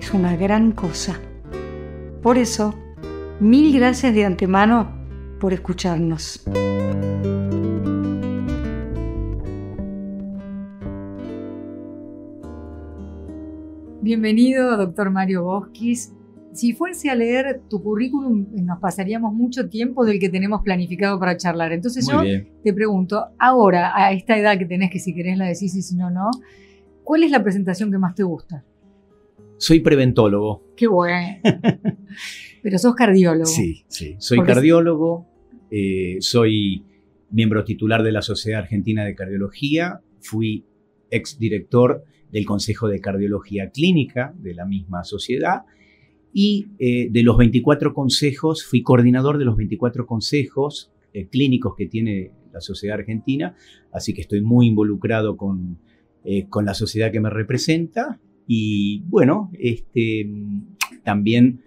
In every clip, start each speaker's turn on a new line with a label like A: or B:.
A: es una gran cosa. Por eso, mil gracias de antemano por escucharnos. Bienvenido, doctor Mario Bosquis. Si fuese a leer tu currículum, nos pasaríamos mucho tiempo del que tenemos planificado para charlar. Entonces yo te pregunto, ahora, a esta edad que tenés, que si querés la decís y si no, no, ¿cuál es la presentación que más te gusta?
B: Soy preventólogo.
A: Qué bueno. Pero sos cardiólogo.
B: Sí, sí. Soy cardiólogo, eh, soy miembro titular de la Sociedad Argentina de Cardiología, fui exdirector del Consejo de Cardiología Clínica de la misma sociedad y eh, de los 24 consejos, fui coordinador de los 24 consejos eh, clínicos que tiene la Sociedad Argentina, así que estoy muy involucrado con, con la sociedad que me representa y bueno, este, también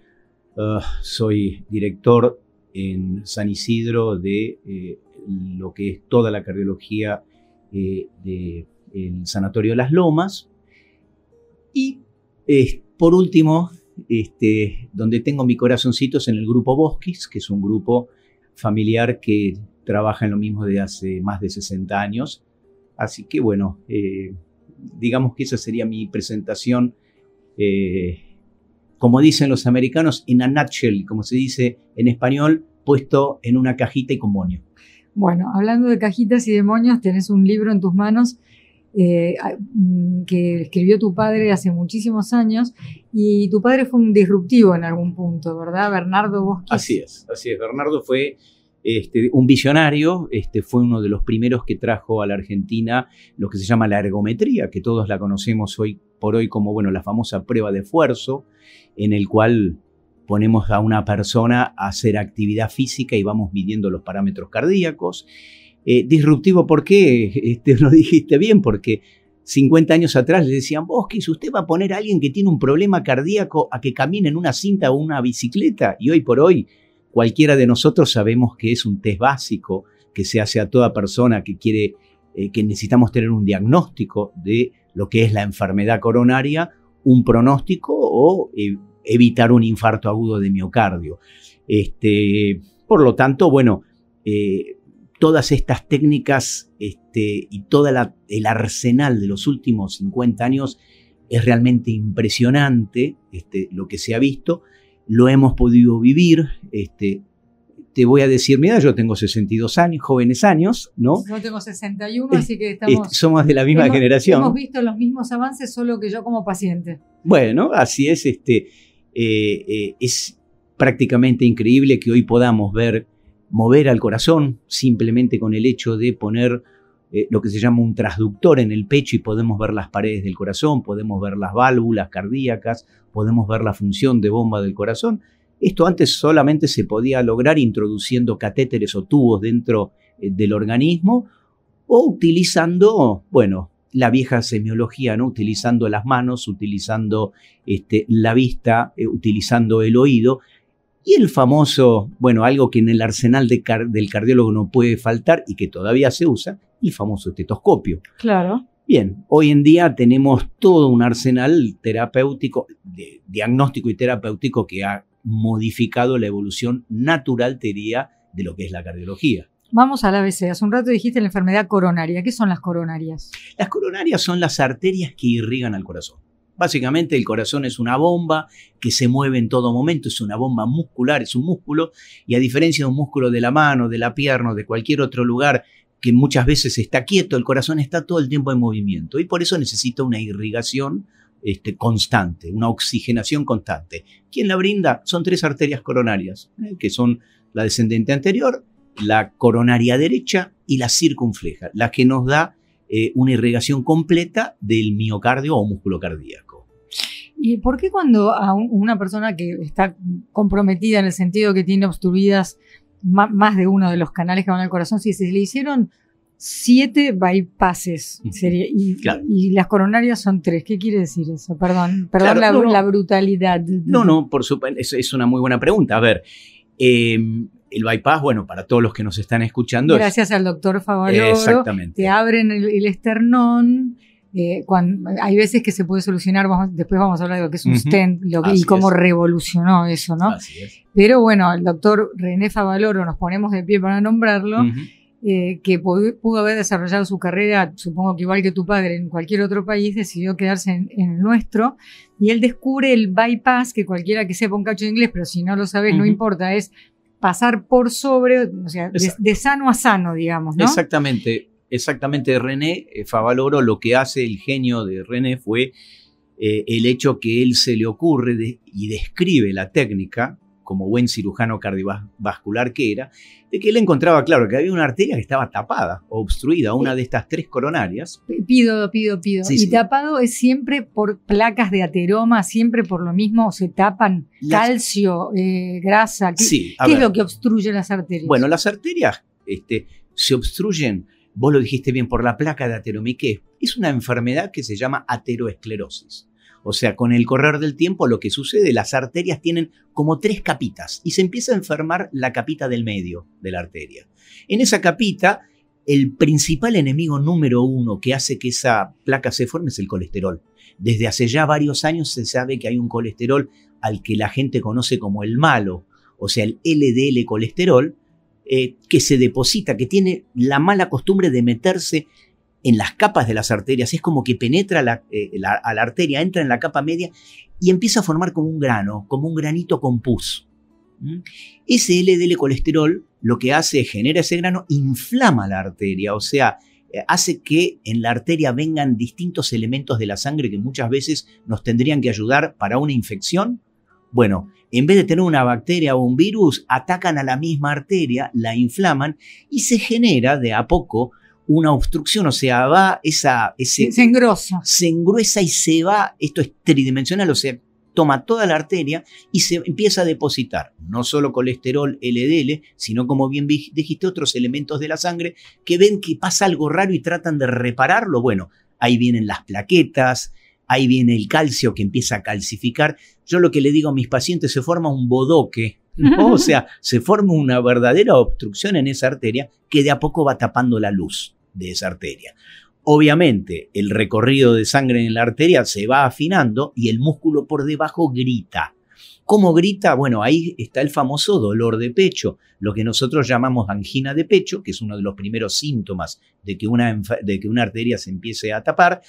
B: uh, soy director en San Isidro de eh, lo que es toda la cardiología eh, del Sanatorio de las Lomas. Y por último, este, donde tengo mi corazoncito es en el grupo Bosquis, que es un grupo familiar que trabaja en lo mismo desde hace más de 60 años. Así que bueno, eh, digamos que esa sería mi presentación, eh, como dicen los americanos, in a nutshell, como se dice en español, puesto en una cajita y con moño.
A: Bueno, hablando de cajitas y demonios, tenés un libro en tus manos eh, mm, que escribió tu padre hace muchísimos años y tu padre fue un disruptivo en algún punto, ¿verdad? Bernardo Bosque.
B: Así es, así es. Bernardo fue este, un visionario, este, fue uno de los primeros que trajo a la Argentina lo que se llama la ergometría, que todos la conocemos hoy por hoy como bueno, la famosa prueba de esfuerzo, en el cual ponemos a una persona a hacer actividad física y vamos midiendo los parámetros cardíacos. Eh, disruptivo, ¿por qué? Este, lo dijiste bien, porque 50 años atrás le decían, vos, que usted va a poner a alguien que tiene un problema cardíaco a que camine en una cinta o una bicicleta? Y hoy por hoy Cualquiera de nosotros sabemos que es un test básico que se hace a toda persona que quiere, eh, que necesitamos tener un diagnóstico de lo que es la enfermedad coronaria, un pronóstico o eh, evitar un infarto agudo de miocardio. Este, por lo tanto, bueno, eh, todas estas técnicas este, y todo el arsenal de los últimos 50 años es realmente impresionante este, lo que se ha visto lo hemos podido vivir. Este, te voy a decir, mira, yo tengo 62 años, jóvenes años, ¿no?
A: Yo tengo 61, así que estamos...
B: somos de la misma generación.
A: Hemos visto los mismos avances, solo que yo como paciente.
B: Bueno, así es, este, eh, eh, es prácticamente increíble que hoy podamos ver mover al corazón simplemente con el hecho de poner eh, lo que se llama un transductor en el pecho y podemos ver las paredes del corazón, podemos ver las válvulas cardíacas, podemos ver la función de bomba del corazón. Esto antes solamente se podía lograr introduciendo catéteres o tubos dentro eh, del organismo o utilizando, bueno, la vieja semiología, ¿no? Utilizando las manos, utilizando este, la vista, eh, utilizando el oído. Y el famoso, bueno, algo que en el arsenal del cardiólogo no puede faltar y que todavía se usa, el famoso estetoscopio.
A: Claro.
B: Bien, hoy en día tenemos todo un arsenal terapéutico, de diagnóstico y terapéutico que ha modificado la evolución natural, teoría, de lo que es la cardiología.
A: Vamos al ABC. Hace un rato dijiste la enfermedad coronaria. ¿Qué son las coronarias?
B: Las coronarias son las arterias que irrigan al corazón. Básicamente el corazón es una bomba que se mueve en todo momento, es una bomba muscular, es un músculo, y a diferencia de un músculo de la mano, de la pierna o de cualquier otro lugar que muchas veces está quieto, el corazón está todo el tiempo en movimiento y por eso necesita una irrigación este, constante, una oxigenación constante. ¿Quién la brinda? Son tres arterias coronarias, ¿eh? que son la descendente anterior, la coronaria derecha y la circunfleja, la que nos da eh, una irrigación completa del miocardio o músculo cardíaco.
A: ¿Y por qué cuando a una persona que está comprometida en el sentido que tiene obstruidas más de uno de los canales que van al corazón, si se le hicieron siete bypasses y, y, las coronarias son tres. ¿Qué quiere decir eso? Perdón, perdón la, brutalidad.
B: No, no, por supuesto, es, es, una muy buena pregunta. A ver, em, el bypass, bueno, para todos los que nos están escuchando.
A: Gracias al doctor Favaloro. Exactamente. Te abren el, esternón. Eh, cuando, hay veces que se puede solucionar, después vamos a hablar de lo que es un stent y cómo revolucionó eso, ¿no? Así es. Pero bueno, el doctor René Favaloro, nos ponemos de pie para nombrarlo, eh, que pudo, haber desarrollado su carrera, supongo que igual que tu padre, en cualquier otro país, decidió quedarse en, el nuestro, y él descubre el bypass, que cualquiera que sepa un cacho de inglés, pero si no lo sabes, no importa, es pasar por sobre, o sea, de, sano a sano, digamos, ¿no?
B: Exactamente, exactamente. René eh, Favaloro lo que hace el genio de René fue eh, el hecho que él se le ocurre y describe la técnica como buen cirujano cardiovascular que era, de que él encontraba, claro, que había una arteria que estaba tapada o obstruida, una de estas tres coronarias.
A: Pido, pido, pido. y tapado es siempre por placas de ateroma, siempre por lo mismo, se tapan calcio, eh, grasa. ¿Qué, ¿qué es lo que obstruye las arterias?
B: Bueno, las arterias este, se obstruyen, vos lo dijiste bien, por la placa de ateroma. ¿Y qué? Es una enfermedad que se llama ateroesclerosis. O sea, con el correr del tiempo lo que sucede, las arterias tienen como tres capitas y se empieza a enfermar la capita del medio de la arteria. En esa capita, el principal enemigo número uno que hace que esa placa se forme es el colesterol. Desde hace ya varios años se sabe que hay un colesterol al que la gente conoce como el malo, o sea, el LDL colesterol, eh, que se deposita, que tiene la mala costumbre de meterse en las capas de las arterias, es como que penetra eh, a la arteria, entra en la capa media y empieza a formar como un grano, como un granito con pus. ¿Mm? Ese LDL colesterol lo que hace es genera ese grano, inflama la arteria, o sea, eh, hace que en la arteria vengan distintos elementos de la sangre que muchas veces nos tendrían que ayudar para una infección. Bueno, en vez de tener una bacteria o un virus, atacan a la misma arteria, la inflaman y se genera de a poco una obstrucción, o sea, va esa...
A: Ese, se engrosa.
B: Se engruesa y se va, esto es tridimensional, o sea, toma toda la arteria y se empieza a depositar no solo colesterol LDL, sino como bien dijiste, otros elementos de la sangre que ven que pasa algo raro y tratan de repararlo. Bueno, ahí vienen las plaquetas, ahí viene el calcio que empieza a calcificar. Yo lo que le digo a mis pacientes, se forma un bodoque o sea, se forma una verdadera obstrucción en esa arteria que de a poco va tapando la luz de esa arteria. Obviamente, el recorrido de sangre en la arteria se va afinando y el músculo por debajo grita. ¿Cómo grita? Bueno, ahí está el famoso dolor de pecho, lo que nosotros llamamos angina de pecho, que es uno de los primeros síntomas de que una, de que una arteria se empiece a tapar.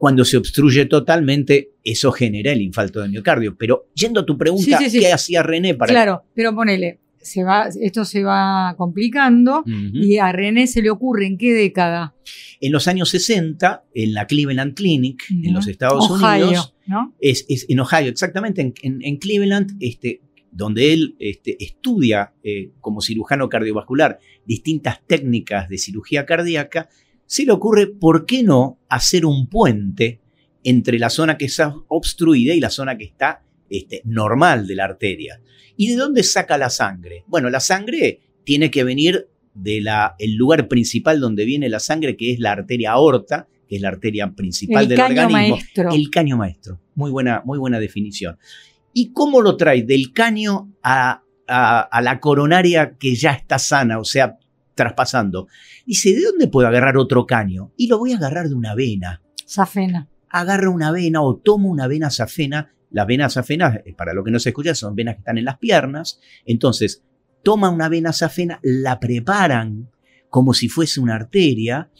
B: Cuando se obstruye totalmente, eso genera el infarto de miocardio. Pero yendo a tu pregunta, ¿qué hacía René para...?
A: Claro, pero ponele, se va, esto se va complicando y a René se le ocurre en qué década?
B: En los años 60, en la Cleveland Clinic, en los Estados Unidos. ¿no? Es, en Ohio, exactamente, en, Cleveland, este, donde él este, estudia eh, como cirujano cardiovascular distintas técnicas de cirugía cardíaca, se le ocurre, ¿por qué no hacer un puente entre la zona que está obstruida y la zona que está este, normal de la arteria? ¿Y de dónde saca la sangre? Bueno, la sangre tiene que venir del lugar principal donde viene la sangre, que es la arteria aorta, que es la arteria principal del organismo. Maestro. El caño maestro. Muy buena, muy buena definición. ¿Y cómo lo trae? Del caño a, a la coronaria que ya está sana, o sea, traspasando. Dice, ¿de dónde puedo agarrar otro caño? Y lo voy a agarrar de una vena.
A: Safena.
B: Agarra una vena o tomo una vena safena. Las venas safenas, eh, para lo que no se escucha, son venas que están en las piernas. Entonces, toma una vena safena, la preparan como si fuese una arteria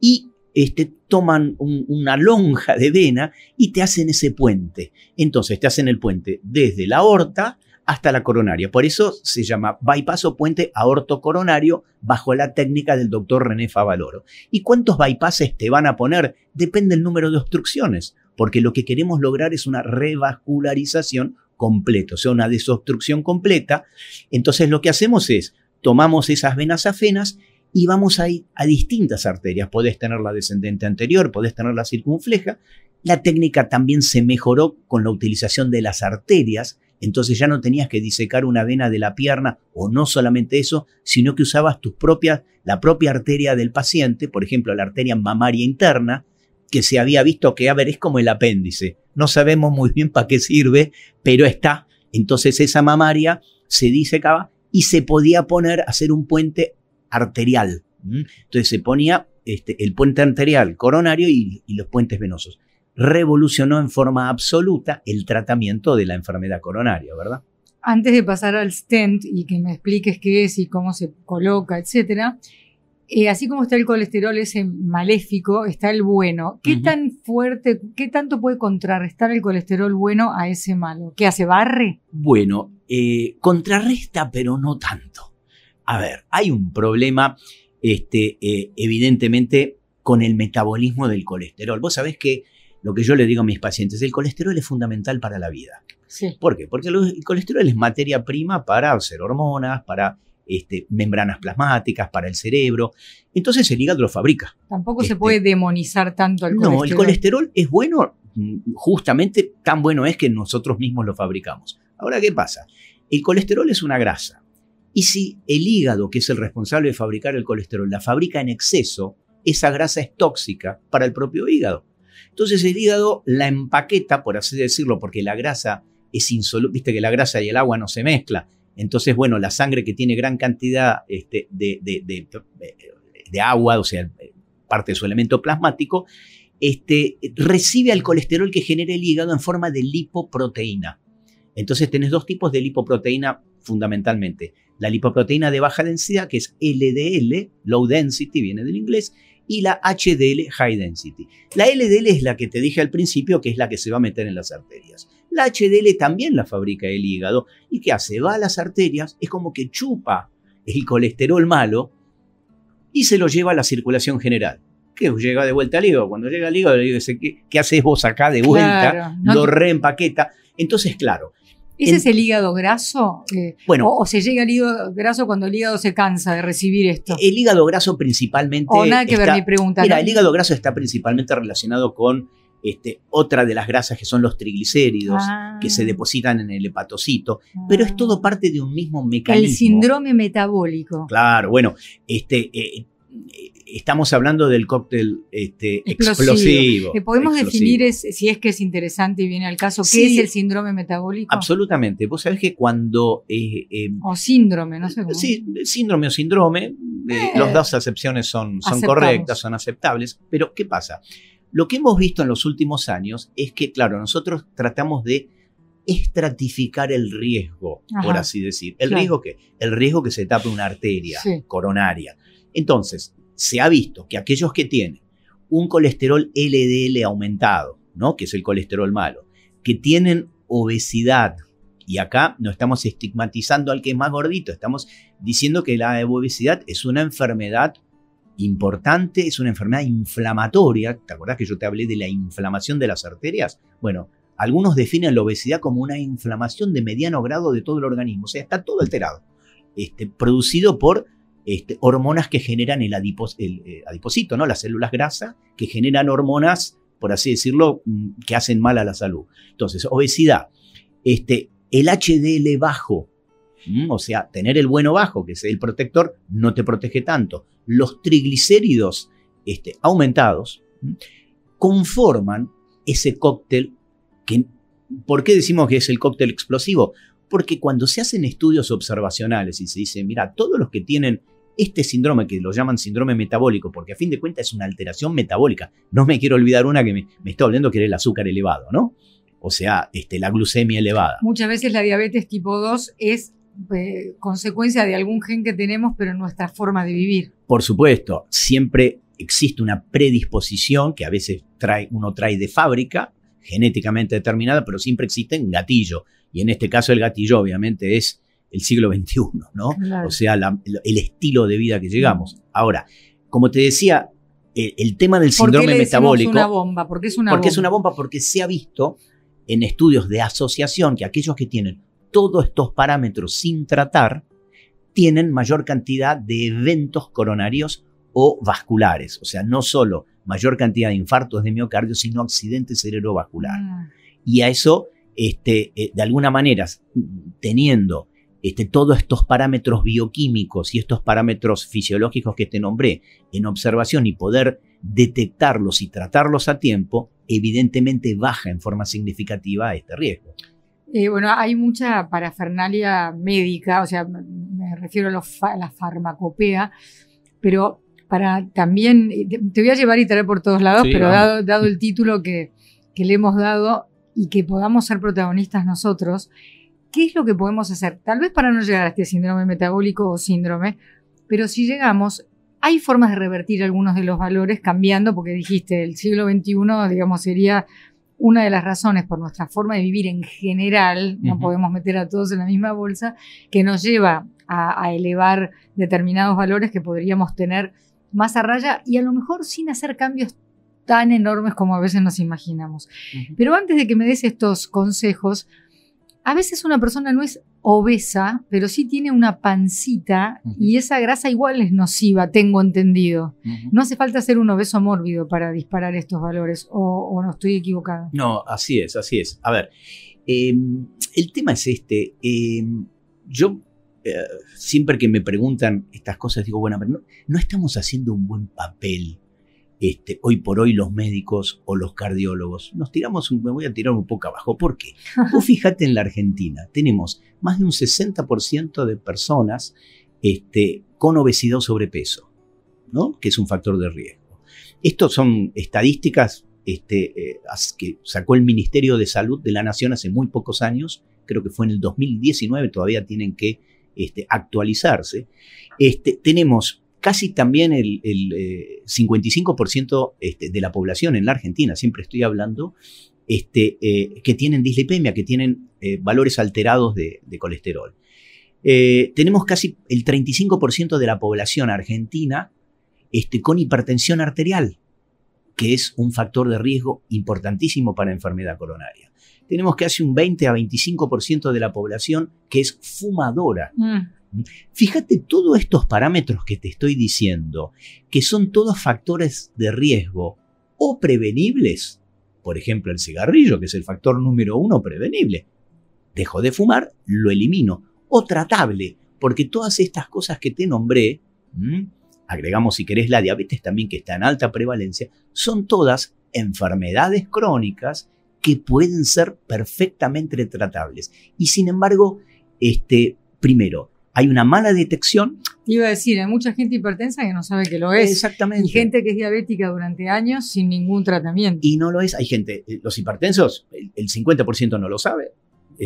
B: y este, toman una lonja de vena y te hacen ese puente. Entonces te hacen el puente desde la aorta hasta la coronaria. Por eso se llama bypass o puente aorto-coronario bajo la técnica del doctor René Favaloro. ¿Y cuántos bypasses te van a poner? Depende del número de obstrucciones, porque lo que queremos lograr es una revascularización completa, o sea, una desobstrucción completa. Entonces lo que hacemos es, tomamos esas venas afenas y vamos a ir a distintas arterias. Podés tener la descendente anterior, podés tener la circunfleja. La técnica también se mejoró con la utilización de las arterias, entonces ya no tenías que disecar una vena de la pierna o no solamente eso, sino que usabas tus propias, la propia arteria del paciente, por ejemplo la arteria mamaria interna, que se había visto que, a ver, es como el apéndice. No sabemos muy bien para qué sirve, pero está. Entonces esa mamaria se disecaba y se podía poner a hacer un puente arterial. Entonces se ponía este, el puente arterial coronario y, los puentes venosos. Revolucionó en forma absoluta el tratamiento de la enfermedad coronaria, ¿verdad?
A: Antes de pasar al stent y que me expliques qué es y cómo se coloca, etcétera, eh, así como está el colesterol ese maléfico, está el bueno. ¿Qué tan fuerte, qué tanto puede contrarrestar el colesterol bueno a ese malo? ¿Qué hace? ¿Barre?
B: Bueno, eh, contrarresta, pero no tanto. A ver, hay un problema, este, eh, evidentemente, con el metabolismo del colesterol. Vos sabés que lo que yo le digo a mis pacientes, el colesterol es fundamental para la vida.
A: Sí.
B: ¿Por qué? Porque el colesterol es materia prima para hacer hormonas, para este, membranas plasmáticas, para el cerebro. Entonces el hígado lo fabrica.
A: Tampoco se este, puede demonizar tanto el colesterol.
B: No, el colesterol es bueno, mm, justamente tan bueno es que nosotros mismos lo fabricamos. Ahora, ¿qué pasa? El colesterol es una grasa. Y si el hígado, que es el responsable de fabricar el colesterol, la fabrica en exceso, esa grasa es tóxica para el propio hígado. Entonces el hígado la empaqueta, por así decirlo, porque la grasa es insoluble, viste que la grasa y el agua no se mezcla. Entonces, bueno, la sangre que tiene gran cantidad este, de, agua, o sea, parte de su elemento plasmático, este, recibe al colesterol que genera el hígado en forma de lipoproteína. Entonces tenés dos tipos de lipoproteína fundamentalmente la lipoproteína de baja densidad, que es LDL, low density, viene del inglés, y la HDL, high density. La LDL es la que te dije al principio, que es la que se va a meter en las arterias. La HDL también la fabrica el hígado. ¿Y qué hace? Va a las arterias, es como que chupa el colesterol malo y se lo lleva a la circulación general. ¿Qué llega de vuelta al hígado. Cuando llega al hígado, le dice, ¿qué, qué haces vos acá de vuelta? lo reempaqueta. Entonces, claro,
A: ¿Ese es el hígado graso? Eh, bueno. O, se llega al hígado graso cuando el hígado se cansa de recibir esto?
B: El hígado graso principalmente.
A: O nada que ver mi pregunta.
B: Mira, el hígado graso está principalmente relacionado con este, otra de las grasas que son los triglicéridos, que se ah. depositan en el hepatocito, pero es todo ah. parte de un mismo mecanismo.
A: El síndrome metabólico.
B: Claro, bueno, este, eh, estamos hablando del cóctel este, explosivo.
A: ¿Podemos definir si es que es interesante y viene al caso qué es el síndrome metabólico?
B: Absolutamente. Vos sabés que cuando... Eh,
A: em, o síndrome, no sé cómo.
B: Sí, síndrome o síndrome, eh, eh, las dos acepciones son, son correctas, son aceptables, pero ¿qué pasa? Lo que hemos visto en los últimos años es que, claro, nosotros tratamos de estratificar el riesgo, por así decir. ¿El riesgo qué? El riesgo que se tape una arteria coronaria. Entonces, se ha visto que aquellos que tienen un colesterol LDL aumentado, ¿no? que es el colesterol malo, que tienen obesidad, y acá no estamos estigmatizando al que es más gordito, estamos diciendo que la obesidad es una enfermedad importante, es una enfermedad inflamatoria. ¿Te acordás que yo te hablé de la inflamación de las arterias? Bueno, algunos definen la obesidad como una inflamación de mediano grado de todo el organismo, o sea, está todo alterado, este, producido por este, hormonas que generan el, el eh, adiposito, ¿no? las células grasas, que generan hormonas, por así decirlo, mm, que hacen mal a la salud. Entonces, obesidad, este, el HDL bajo, o sea, tener el bueno bajo, que es el protector, no te protege tanto. Los triglicéridos este, aumentados conforman ese cóctel que, ¿por qué decimos que es el cóctel explosivo? Porque cuando se hacen estudios observacionales y se dice, mira, todos los que tienen este síndrome, que lo llaman síndrome metabólico, porque a fin de cuentas es una alteración metabólica, no me quiero olvidar una que me, está hablando que era el azúcar elevado, ¿no? O sea, este, la glucemia elevada.
A: Muchas veces la diabetes tipo 2 es eh, consecuencia de algún gen que tenemos, pero en nuestra forma de vivir.
B: Por supuesto, siempre existe una predisposición que a veces trae, uno trae de fábrica, genéticamente determinada, pero siempre existe un gatillo. Y en este caso el gatillo obviamente es el siglo XXI, ¿no? O sea, el estilo de vida que llegamos. Ahora, como te decía, el, tema del síndrome
A: ¿Por qué
B: metabólico.
A: una bomba? ¿Por qué es una
B: porque
A: bomba?
B: es una bomba porque se ha visto en estudios de asociación que aquellos que tienen todos estos parámetros sin tratar tienen mayor cantidad de eventos coronarios o vasculares. O sea, no solo mayor cantidad de infartos de miocardio, sino accidente cerebrovascular.
A: Ah,
B: Y a eso, este, eh, de alguna manera, teniendo este, todos estos parámetros bioquímicos y estos parámetros fisiológicos que te nombré en observación y poder detectarlos y tratarlos a tiempo, evidentemente baja en forma significativa este riesgo.
A: eh, bueno, hay mucha parafernalia médica, o sea, me- refiero a, los fa- a la farmacopea, pero para también, eh, te- voy a llevar y traer por todos lados,
B: Sí,
A: pero dado, dado el título que, que le hemos dado y que podamos ser protagonistas nosotros, ¿qué es lo que podemos hacer? Tal vez para no llegar a este síndrome metabólico o síndrome, pero si llegamos, hay formas de revertir algunos de los valores cambiando, porque dijiste, el siglo XXI, digamos, sería una de las razones por nuestra forma de vivir en general, no podemos meter a todos en la misma bolsa, que nos lleva a, a elevar determinados valores que podríamos tener más a raya y a lo mejor sin hacer cambios tan enormes como a veces nos imaginamos. Pero antes de que me des estos consejos, a veces una persona no es obesa, pero sí tiene una pancita y esa grasa igual es nociva, tengo entendido. No hace falta ser un obeso mórbido para disparar estos valores, o, o no estoy equivocada.
B: No, así es, así es. A ver, eh, el tema es este. eh, yo eh, siempre que me preguntan estas cosas digo, bueno, pero no, no estamos haciendo un buen papel este, hoy por hoy los médicos o los cardiólogos. Nos tiramos, un- me voy a tirar un poco abajo. ¿Por qué? Vos fíjate en la Argentina, tenemos más de un 60% de personas este, con obesidad o sobrepeso, ¿no? que es un factor de riesgo. Estos son estadísticas este, eh, que sacó el Ministerio de Salud de la Nación hace muy pocos años, creo que fue en el 2019, todavía tienen que este, actualizarse. Este, tenemos casi también el, el, eh, 55% este, de la población en la Argentina, siempre estoy hablando, este, eh, que tienen dislipemia, que tienen eh, valores alterados de, colesterol. Tenemos casi el 35% de la población argentina este, con hipertensión arterial, que es un factor de riesgo importantísimo para enfermedad coronaria. Tenemos casi un 20 a 25% de la población que es fumadora.
A: Mm,
B: Fíjate todos estos parámetros que te estoy diciendo, que son todos factores de riesgo o prevenibles. Por ejemplo, el cigarrillo, que es el factor número uno prevenible. Dejo de fumar, lo elimino. O tratable, porque todas estas cosas que te nombré, agregamos si querés la diabetes también que está en alta prevalencia, son todas enfermedades crónicas que pueden ser perfectamente tratables. Y sin embargo, este, primero, hay una mala detección.
A: Te iba a decir, hay mucha gente hipertensa que no sabe que lo es.
B: Exactamente.
A: Y gente que es diabética durante años sin ningún tratamiento.
B: Y no lo es. Hay gente, eh, los hipertensos, el 50% no lo sabe.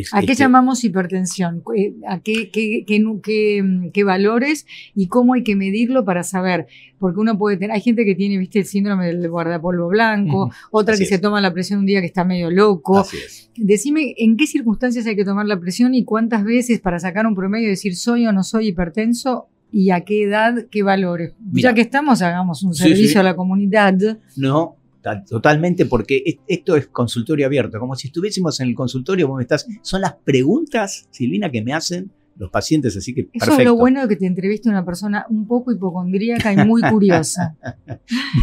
B: Es-
A: ¿A qué
B: este,
A: llamamos hipertensión? ¿A qué, qué- qué nu- qué, mm, qué valores y cómo hay que medirlo para saber? Porque uno puede tener, hay gente que tiene, viste, el síndrome del guardapolvo blanco, otra que se toma la presión un día que está medio loco.
B: Así es.
A: Decime en qué circunstancias hay que tomar la presión y cuántas veces para sacar un promedio y decir soy o no soy hipertenso y a qué edad, qué valores.
B: Mira.
A: ya que estamos, hagamos un servicio
B: sí.
A: a la comunidad.
B: No, totalmente, porque es- esto es consultorio abierto. Como si estuviésemos en el consultorio, vos estás. Son las preguntas, Silvina, que me hacen los pacientes, así que
A: Eso
B: perfecto.
A: es lo bueno de que te entreviste una persona un poco hipocondríaca y muy curiosa.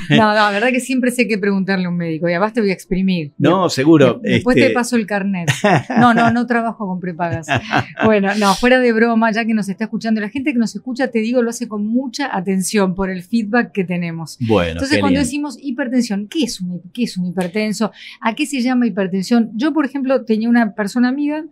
A: No, no, la verdad que siempre sé qué preguntarle a un médico. Y además te voy a exprimir.
B: No, seguro.
A: De- Después
B: este,
A: te paso el carnet. No, no, no trabajo con prepagas. Bueno, no, fuera de broma, ya que nos está escuchando, la gente que nos escucha, te digo, lo hace con mucha atención por el feedback que tenemos.
B: Bueno,
A: Entonces, cuando decimos hipertensión, ¿qué es, un, ¿qué es un hipertenso? ¿A qué se llama hipertensión? Yo, por ejemplo, tenía una persona amiga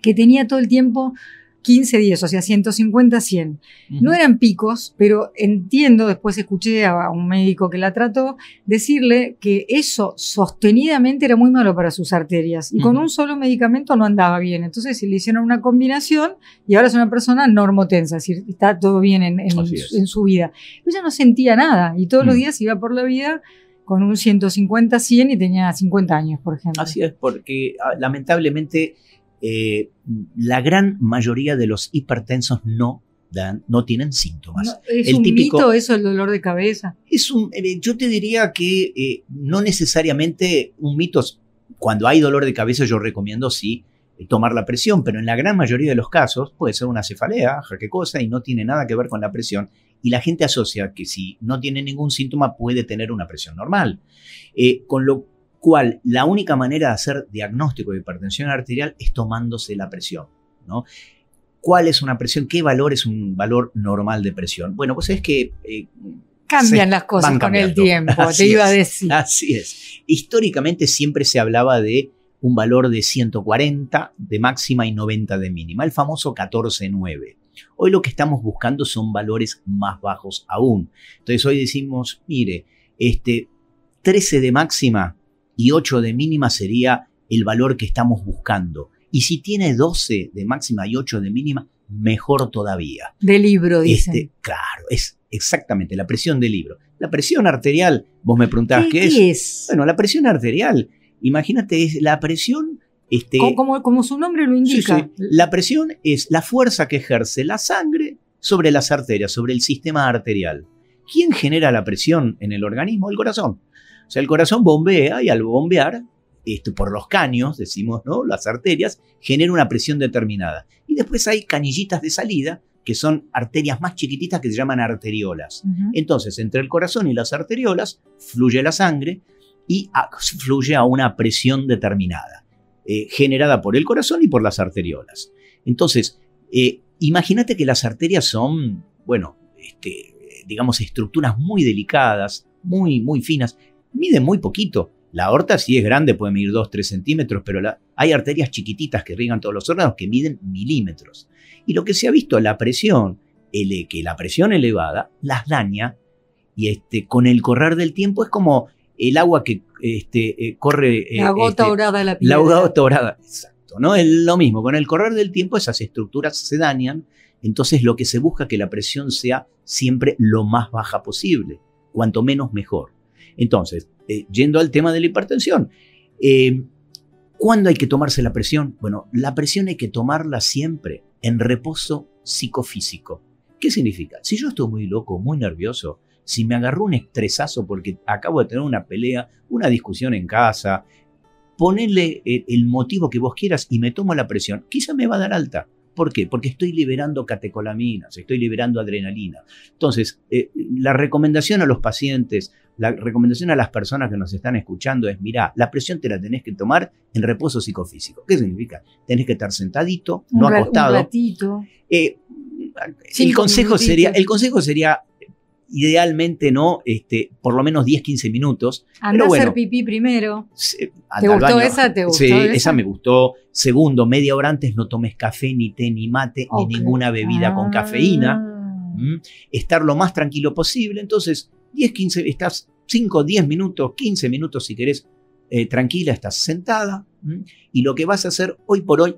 A: que tenía todo el tiempo 15 días, o sea, 150, 100. No eran picos, pero entiendo, después escuché a un médico que la trató, decirle que eso sostenidamente era muy malo para sus arterias y con un solo medicamento no andaba bien. Entonces se le hicieron una combinación y ahora es una persona normotensa, es decir, está todo bien en, su-
B: es.
A: en su vida. Pero ella no sentía nada y todos los días iba por la vida con un 150, 100 y tenía 50 años, por ejemplo.
B: Así es, porque ah, lamentablemente eh, la gran mayoría de los hipertensos no dan, no tienen síntomas.
A: No, ¿Es
B: El
A: un
B: típico-
A: mito eso, el dolor de cabeza?
B: Es un, eh, yo te diría que eh, no necesariamente un mito. Cuando hay dolor de cabeza, yo recomiendo sí tomar la presión, pero en la gran mayoría de los casos puede ser una cefalea, qué cosa, y no tiene nada que ver con la presión. Y la gente asocia que si no tiene ningún síntoma puede tener una presión normal. Eh, con lo cual, la única manera de hacer diagnóstico de hipertensión arterial es tomándose la presión. ¿no? ¿Cuál es una presión? ¿Qué valor es un valor normal de presión? Bueno, pues es que...
A: Eh, Cambian las cosas con el tiempo, te iba a decir.
B: Así es. Históricamente siempre se hablaba de un valor de 140 de máxima y 90 de mínima, el famoso 14-9. Hoy lo que estamos buscando son valores más bajos aún. Entonces hoy decimos, mire, este 13 de máxima y 8 de mínima sería el valor que estamos buscando. Y si tiene 12 de máxima y 8 de mínima, mejor todavía.
A: De libro, dice. Este,
B: claro, es exactamente la presión del libro. La presión arterial, vos me preguntabas qué, es?
A: es.
B: Bueno, la presión arterial Imagínate, es la presión... Este,
A: como, como, su nombre lo indica.
B: La presión es la fuerza que ejerce la sangre sobre las arterias, sobre el sistema arterial. ¿Quién genera la presión en el organismo? El corazón. O sea, el corazón bombea y al bombear, este, por los caños, decimos, ¿no? Las arterias, genera una presión determinada. Y después hay canillitas de salida, que son arterias más chiquititas que se llaman arteriolas. Entonces, entre el corazón y las arteriolas fluye la sangre, y fluye a una presión determinada, eh, generada por el corazón y por las arteriolas. Entonces, eh, imagínate que las arterias son, bueno, este, digamos, estructuras muy delicadas, muy, muy finas, miden muy poquito. La aorta, si es grande, puede medir 2-3 centímetros, pero hay arterias chiquititas que irrigan todos los órganos que miden milímetros. Y lo que se ha visto, la presión, el, que la presión elevada las daña y este, con el correr del tiempo es como el agua que este, eh, corre...
A: Eh, la gota
B: este,
A: dorada de la piedra.
B: La gota dorada, exacto. ¿no? Es lo mismo, con el correr del tiempo esas estructuras se dañan, entonces lo que se busca es que la presión sea siempre lo más baja posible, cuanto menos mejor. Entonces, eh, yendo al tema de la hipertensión, ¿cuándo hay que tomarse la presión? Bueno, la presión hay que tomarla siempre en reposo psicofísico. ¿Qué significa? Si yo estoy muy loco, muy nervioso, si me agarró un estresazo porque acabo de tener una pelea, una discusión en casa, ponele el, motivo que vos quieras y me tomo la presión, quizá me va a dar alta. ¿Por qué? Porque estoy liberando catecolaminas, estoy liberando adrenalina. Entonces, eh, la recomendación a los pacientes, la recomendación a las personas que nos están escuchando es, mira, la presión te la tenés que tomar en reposo psicofísico. ¿Qué significa? Tenés que estar sentadito, no acostado.
A: Un
B: eh, el, consejo sería, el consejo sería idealmente no, este, por lo menos 10, 15 minutos.
A: Anda a hacer pipí primero. ¿Te gustó esa? ¿Te gustó
B: sí, esa? me gustó. Segundo, media hora antes no tomes café, ni té, ni mate, ni ninguna bebida con cafeína. Ah. Estar lo más tranquilo posible. Entonces, 10, 15, estás 5, 10 minutos, 15 minutos si querés, eh, tranquila, estás sentada. Y lo que vas a hacer hoy por hoy,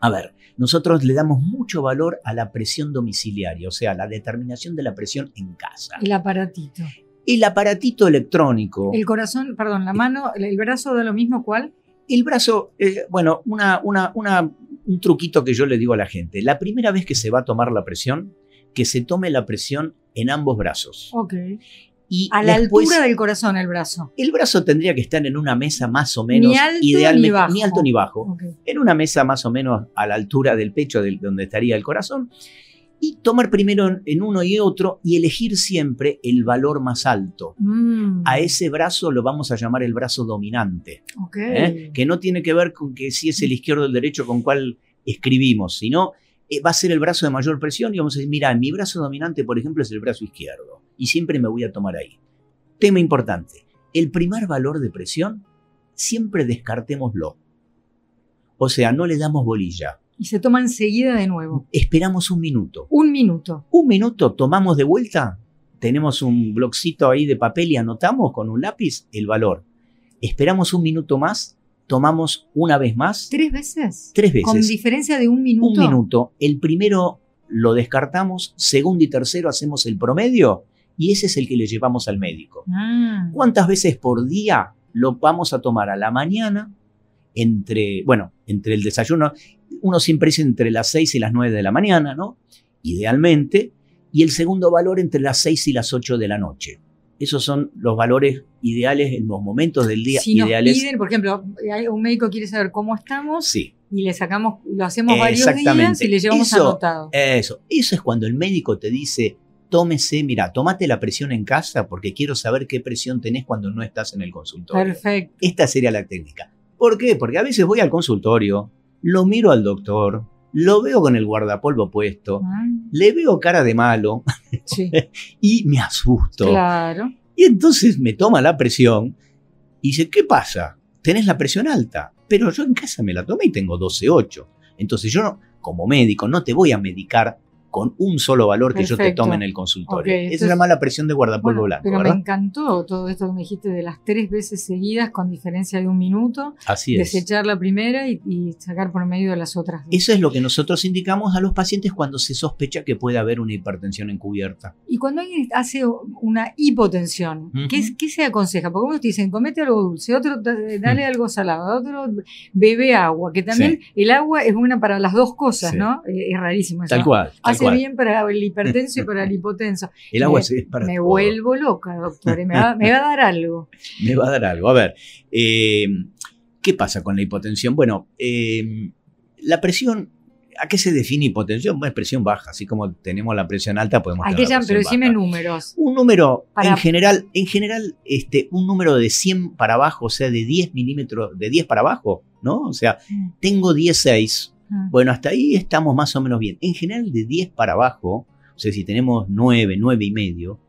B: a ver, nosotros le damos mucho valor a la presión domiciliaria, o sea, la determinación de la presión en casa.
A: El aparatito.
B: El aparatito electrónico.
A: El corazón, perdón, la mano, el brazo da lo mismo, ¿cuál?
B: El brazo, eh, bueno, una, una, un truquito que yo le digo a la gente. La primera vez que se va a tomar la presión, que se tome la presión en ambos brazos.
A: Ok a la altura del corazón el brazo.
B: El brazo tendría que estar en una mesa más o menos
A: ni alto ni bajo.
B: ni alto ni bajo. En una mesa más o menos a la altura del pecho de donde estaría el corazón. Y tomar primero en uno y otro y elegir siempre el valor más alto.
A: Mm.
B: A ese brazo lo vamos a llamar el brazo dominante.
A: ¿eh?
B: Que no tiene que ver con que si es el izquierdo o el derecho con cuál escribimos, sino eh, va a ser el brazo de mayor presión y vamos a decir, mira, mi brazo dominante, por ejemplo, es el brazo izquierdo y siempre me voy a tomar ahí. Tema importante, el primer valor de presión, siempre descartémoslo. O sea, no le damos bolilla.
A: Y se toma enseguida de nuevo.
B: Esperamos un minuto.
A: Un minuto.
B: Un minuto, tomamos de vuelta, tenemos un blocito ahí de papel y anotamos con un lápiz el valor. Esperamos un minuto más tomamos una vez más.
A: ¿Tres veces?
B: Tres veces.
A: Con diferencia de un minuto.
B: Un minuto. El primero lo descartamos, segundo y tercero hacemos el promedio y ese es el que le llevamos al médico.
A: Ah.
B: ¿Cuántas veces por día lo vamos a tomar a la mañana? Entre, bueno, entre el desayuno, uno siempre dice entre las 6 y las 9 de la mañana, ¿no? Idealmente. Y el segundo valor entre las 6 y las 8 de la noche. Esos son los valores ideales en los momentos del día
A: si
B: ideales.
A: Nos piden, por ejemplo, un médico quiere saber cómo estamos.
B: Sí.
A: y le sacamos, lo hacemos varios días y le llevamos
B: eso,
A: anotado.
B: Eso, eso es cuando el médico te dice, tómese, mira, tómate la presión en casa porque quiero saber qué presión tenés cuando no estás en el consultorio.
A: Perfecto.
B: Esta sería la técnica. ¿Por qué? Porque a veces voy al consultorio, lo miro al doctor, lo veo con el guardapolvo puesto,
A: Ah,
B: le veo cara de malo
A: sí,
B: y me asusto.
A: claro.
B: Y entonces me toma la presión y dice, ¿qué pasa? Tenés la presión alta, pero yo en casa me la tomé y tengo 12,8. Entonces yo, no- como médico, no te voy a medicar con un solo valor que yo te tome en el consultorio. Esa es la mala presión de guardapolvo
A: Bueno,
B: blanco,
A: pero me encantó todo esto que me dijiste de las tres veces seguidas con diferencia de un minuto,
B: Así es.
A: desechar la primera y, y sacar por medio de las otras dos.
B: Eso es lo que nosotros indicamos a los pacientes cuando se sospecha que puede haber una hipertensión encubierta.
A: Y cuando alguien hace una hipotensión,
B: Ujú.
A: ¿qué, se aconseja? Porque unos te dicen, comete algo dulce, otro eh, dale algo salado, otro bebe agua, que también el agua es buena para las dos cosas,
B: Sí.
A: ¿no? Eh, es rarísimo eso.
B: Tal cual. Tal
A: Hace
B: cual.
A: bien para el hipertenso y para el hipotenso.
B: El agua
A: me,
B: es para
A: me
B: todo.
A: vuelvo loca, doctor, me va, me va a dar algo.
B: Me va a dar algo. A ver, eh, ¿qué pasa con la hipotensión? Bueno, eh, la presión, ¿a qué se define hipotensión? Bueno, es presión baja, así como tenemos la presión alta, podemos tener
A: Aquella,
B: la
A: pero decime
B: baja.
A: números.
B: Un número,
A: Para-
B: en general, en general, este, un número de 100 para abajo, o sea, de 10 milímetros, de 10 para abajo, ¿no? O sea,
A: Mm,
B: tengo 16,
A: mm.
B: Bueno, hasta ahí estamos más o menos bien. En general, de 10 para abajo, o sea, si tenemos 9, 9 y medio,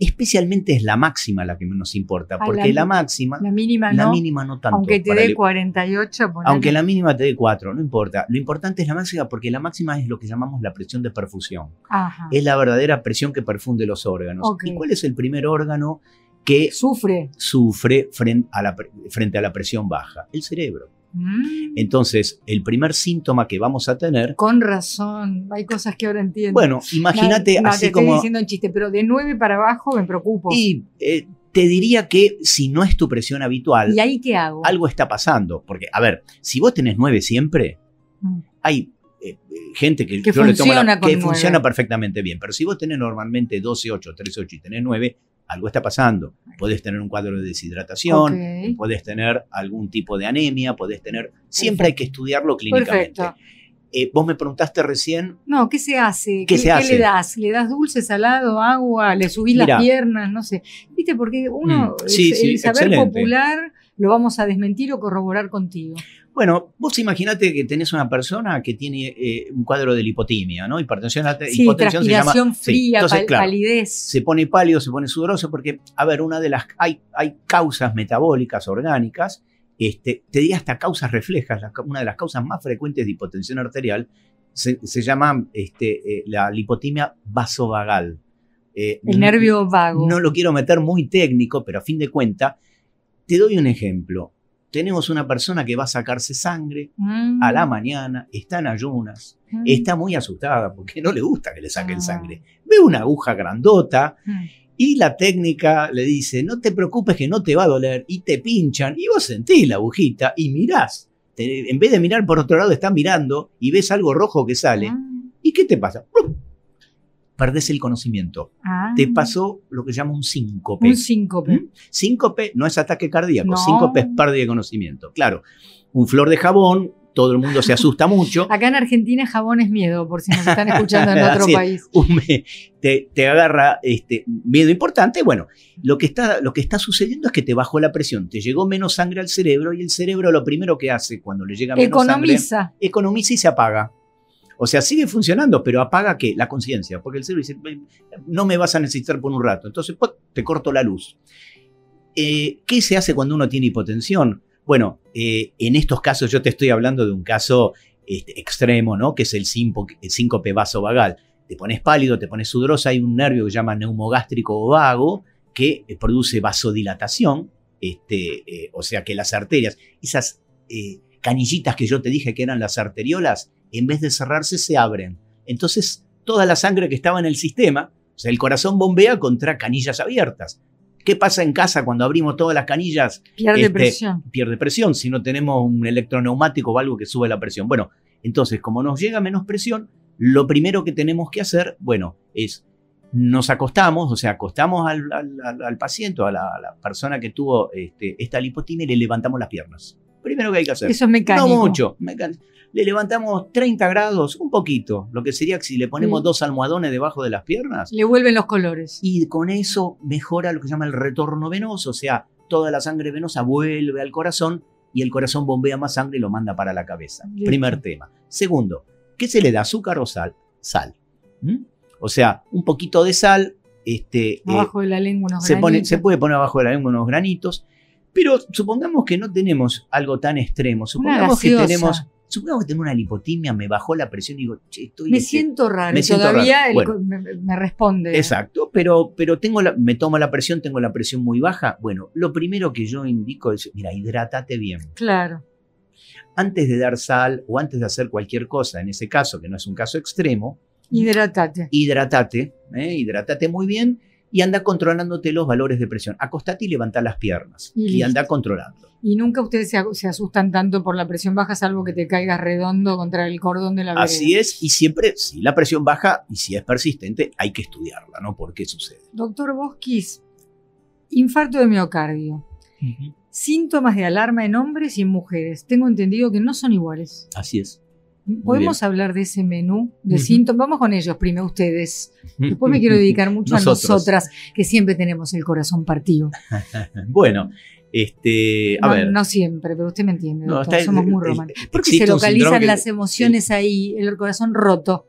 B: especialmente es la máxima la que nos importa, porque
A: la-
B: la, máxima,
A: La mínima
B: la
A: no,
B: mínima no tanto.
A: aunque te dé
B: el-
A: 48, ponele.
B: aunque la mínima te dé 4, no importa. Lo importante es la máxima porque la máxima es lo que llamamos la presión de perfusión.
A: Ajá.
B: Es la verdadera presión que perfunde los órganos. ¿Y cuál es el primer órgano que
A: Sufre.
B: sufre frente a la, frente a la presión baja? El cerebro.
A: Mm,
B: Entonces, el primer síntoma que vamos a tener,
A: Con razón. Hay cosas que ahora entiendo.
B: bueno, imagínate
A: No, no, te
B: así
A: estoy
B: como...
A: diciendo un chiste, pero de 9 para abajo me preocupo. ¿Y,
B: Y eh, te diría que si no es tu presión habitual,
A: ahí qué hago?
B: algo está pasando. Porque, a ver, si vos tenés 9 siempre,
A: Mm.
B: hay eh, gente que,
A: Que
B: yo le tomo la- que funciona perfectamente bien. Pero si vos tenés normalmente 12, 8, 3, 8 y tenés 9, algo está pasando. Podés tener un cuadro de deshidratación,
A: Ok.
B: podés tener algún tipo de anemia, podés tener... Siempre hay que estudiarlo clínicamente.
A: Perfecto.
B: Eh, vos me preguntaste recién,
A: No, ¿qué se hace?
B: ¿Qué se hace?
A: le das? ¿Le das dulce, salado, agua? ¿Le subís las piernas? No sé. ¿Viste? Porque uno,
B: Mm, sí,
A: el,
B: sí,
A: el saber
B: excelente.
A: popular lo vamos a desmentir o corroborar contigo.
B: Bueno, vos imaginate que tenés una persona que tiene eh, un cuadro de lipotimia, ¿no? Hipertensión,
A: Sí,
B: hipotensión se llama...
A: fría,
B: entonces,
A: pal-
B: claro,
A: palidez.
B: se pone pálido, se pone sudoroso, porque, a ver, una de las, hay, hay causas metabólicas orgánicas, este, te diría hasta causas reflejas, la una de las causas más frecuentes de hipotensión arterial se, se llama este, eh, la lipotimia vasovagal. Eh,
A: el nervio vago.
B: No lo quiero meter muy técnico, pero a fin de cuentas, te doy un ejemplo. Tenemos una persona que va a sacarse sangre
A: Mm,
B: a la mañana, está en ayunas,
A: mm,
B: está muy asustada porque no le gusta que le saquen
A: Ah.
B: sangre. Ve una aguja grandota,
A: mm.
B: y la técnica le dice, no te preocupes que no te va a doler, y te pinchan, y vos sentís la agujita y mirás. Te- en vez de mirar por otro lado, estás mirando y ves algo rojo que sale.
A: Ah,
B: ¿Y qué te pasa? ¡Prum! Perdés el conocimiento.
A: ah.
B: Te pasó lo que llama un síncope.
A: Un síncope.
B: ¿Mm? Síncope no es ataque cardíaco,
A: No.
B: síncope es pérdida de conocimiento. Claro, un flor de jabón, todo el mundo se asusta mucho.
A: Acá en Argentina jabón es miedo, por si nos están escuchando en otro país.
B: te, te agarra este miedo importante. Bueno, lo que, está, lo que está sucediendo es que te bajó la presión, te llegó menos sangre al cerebro y el cerebro lo primero que hace cuando le llega menos sangre,
A: Economiza.
B: economiza y se apaga. O sea, sigue funcionando, pero apaga qué? La conciencia, porque el cerebro dice, "Ven, no me vas a necesitar por un rato, entonces te corto la luz. Eh, ¿Qué se hace cuando uno tiene hipotensión? Bueno, eh, en estos casos yo te estoy hablando de un caso este, extremo, ¿no? Que es el, simpo- el síncope vasovagal. Te pones pálido, te pones sudorosa, hay un nervio que se llama neumogástrico o vago que eh, produce vasodilatación, este, o sea que las arterias, esas canillitas que yo te dije que eran las arteriolas, en vez de cerrarse se abren. Entonces, toda la sangre que estaba en el sistema, o sea, el corazón bombea contra canillas abiertas. ¿Qué pasa en casa cuando abrimos todas las canillas?
A: Pierde
B: Este,
A: presión.
B: Pierde presión si no tenemos un electroneumático o algo que sube la presión. Bueno, entonces, como nos llega menos presión, lo primero que tenemos que hacer, bueno, es nos acostamos, o sea, acostamos al, al- al- al paciente, a la, a la persona que tuvo este, esta lipotimia y le levantamos las piernas. Primero que hay que hacer.
A: Eso es mecánico.
B: No mucho. mecánico. Le levantamos 30 grados, un poquito, lo que sería que si le ponemos dos almohadones debajo de las piernas,
A: Le vuelven los colores.
B: y con eso mejora lo que se llama el retorno venoso, o sea, toda la sangre venosa vuelve al corazón y el corazón bombea más sangre y lo manda para la cabeza.
A: Listo.
B: Primer tema. Segundo, ¿qué se le da? ¿Azúcar o sal? Sal. ¿Mm? O sea, un poquito de sal, este, eh,
A: Abajo de la lengua unos
B: se, pone,
A: granitos.
B: se puede poner abajo de la lengua unos granitos, pero supongamos que no tenemos algo tan extremo. Supongamos que tenemos, supongamos que tengo una lipotimia, me bajó la presión y digo, che, estoy...
A: Me
B: este,
A: siento raro.
B: me siento
A: todavía
B: raro. Bueno.
A: me, me responde.
B: Exacto, pero, pero tengo la, me tomo la presión, tengo la presión muy baja. Bueno, lo primero que yo indico es, mira, hidrátate bien.
A: Claro.
B: Antes de dar sal o antes de hacer cualquier cosa, en ese caso, que no es un caso extremo,
A: Hidratate.
B: hidrátate, ¿eh? hidrátate muy bien y anda controlándote los valores de presión. Acostate y levanta las piernas
A: Y
B: anda controlando.
A: Y nunca ustedes se, se asustan tanto por la presión baja, salvo que te caigas redondo contra el cordón de la vereda.
B: Así es, y siempre, si la presión baja y si es persistente, hay que estudiarla, ¿no? ¿Por qué sucede?
A: Doctor Bosquis, infarto de miocardio. Síntomas de alarma en hombres y en mujeres. Tengo entendido que no son iguales.
B: Así es.
A: ¿Podemos hablar de ese menú de
B: Ujú.
A: síntomas? Vamos con ellos primero, ustedes. Después me quiero dedicar mucho
B: Nosotros.
A: a nosotras, que siempre tenemos el corazón partido.
B: Bueno, este, a
A: no,
B: ver.
A: no siempre, pero usted me entiende.
B: No,
A: doctor, Somos muy
B: eh,
A: románticos. ¿Por qué
B: existe
A: se localizan las emociones ahí, el corazón roto?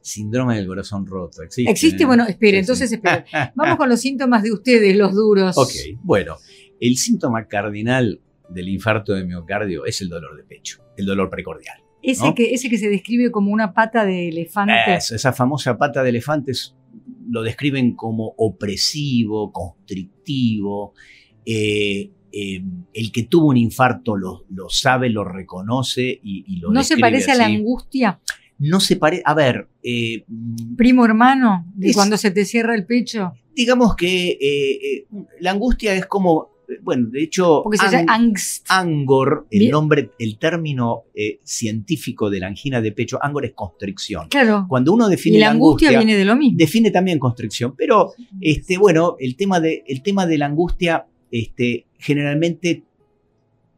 B: Síndrome del corazón roto. Existe.
A: ¿Existe?
B: ¿eh?
A: Bueno, espere,
B: Sí,
A: entonces
B: sí.
A: espere. Vamos con los síntomas de ustedes, los duros.
B: Ok, bueno, el síntoma cardinal del infarto de miocardio es el dolor de pecho, el dolor precordial.
A: Ese,
B: ¿no?
A: que, ese que se describe como una pata de elefante.
B: Eso, esa famosa pata de elefantes lo describen como opresivo, constrictivo. eh, eh, el que tuvo un infarto lo, lo sabe, lo reconoce y, y lo
A: ¿No se parece a la angustia?
B: No se parece. A ver, eh,
A: Primo hermano, de
B: Es-
A: cuando se te cierra el pecho.
B: digamos que la angustia es como. Bueno, de hecho.
A: Porque se
B: ang-
A: angst.
B: Angor, el
A: Bien.
B: nombre, el término eh, científico de la angina de pecho, angor es constricción.
A: Claro.
B: Cuando uno define
A: Y la angustia, viene de lo mismo.
B: define también constricción. Pero, este, bueno, el tema de, el tema de la angustia, este, generalmente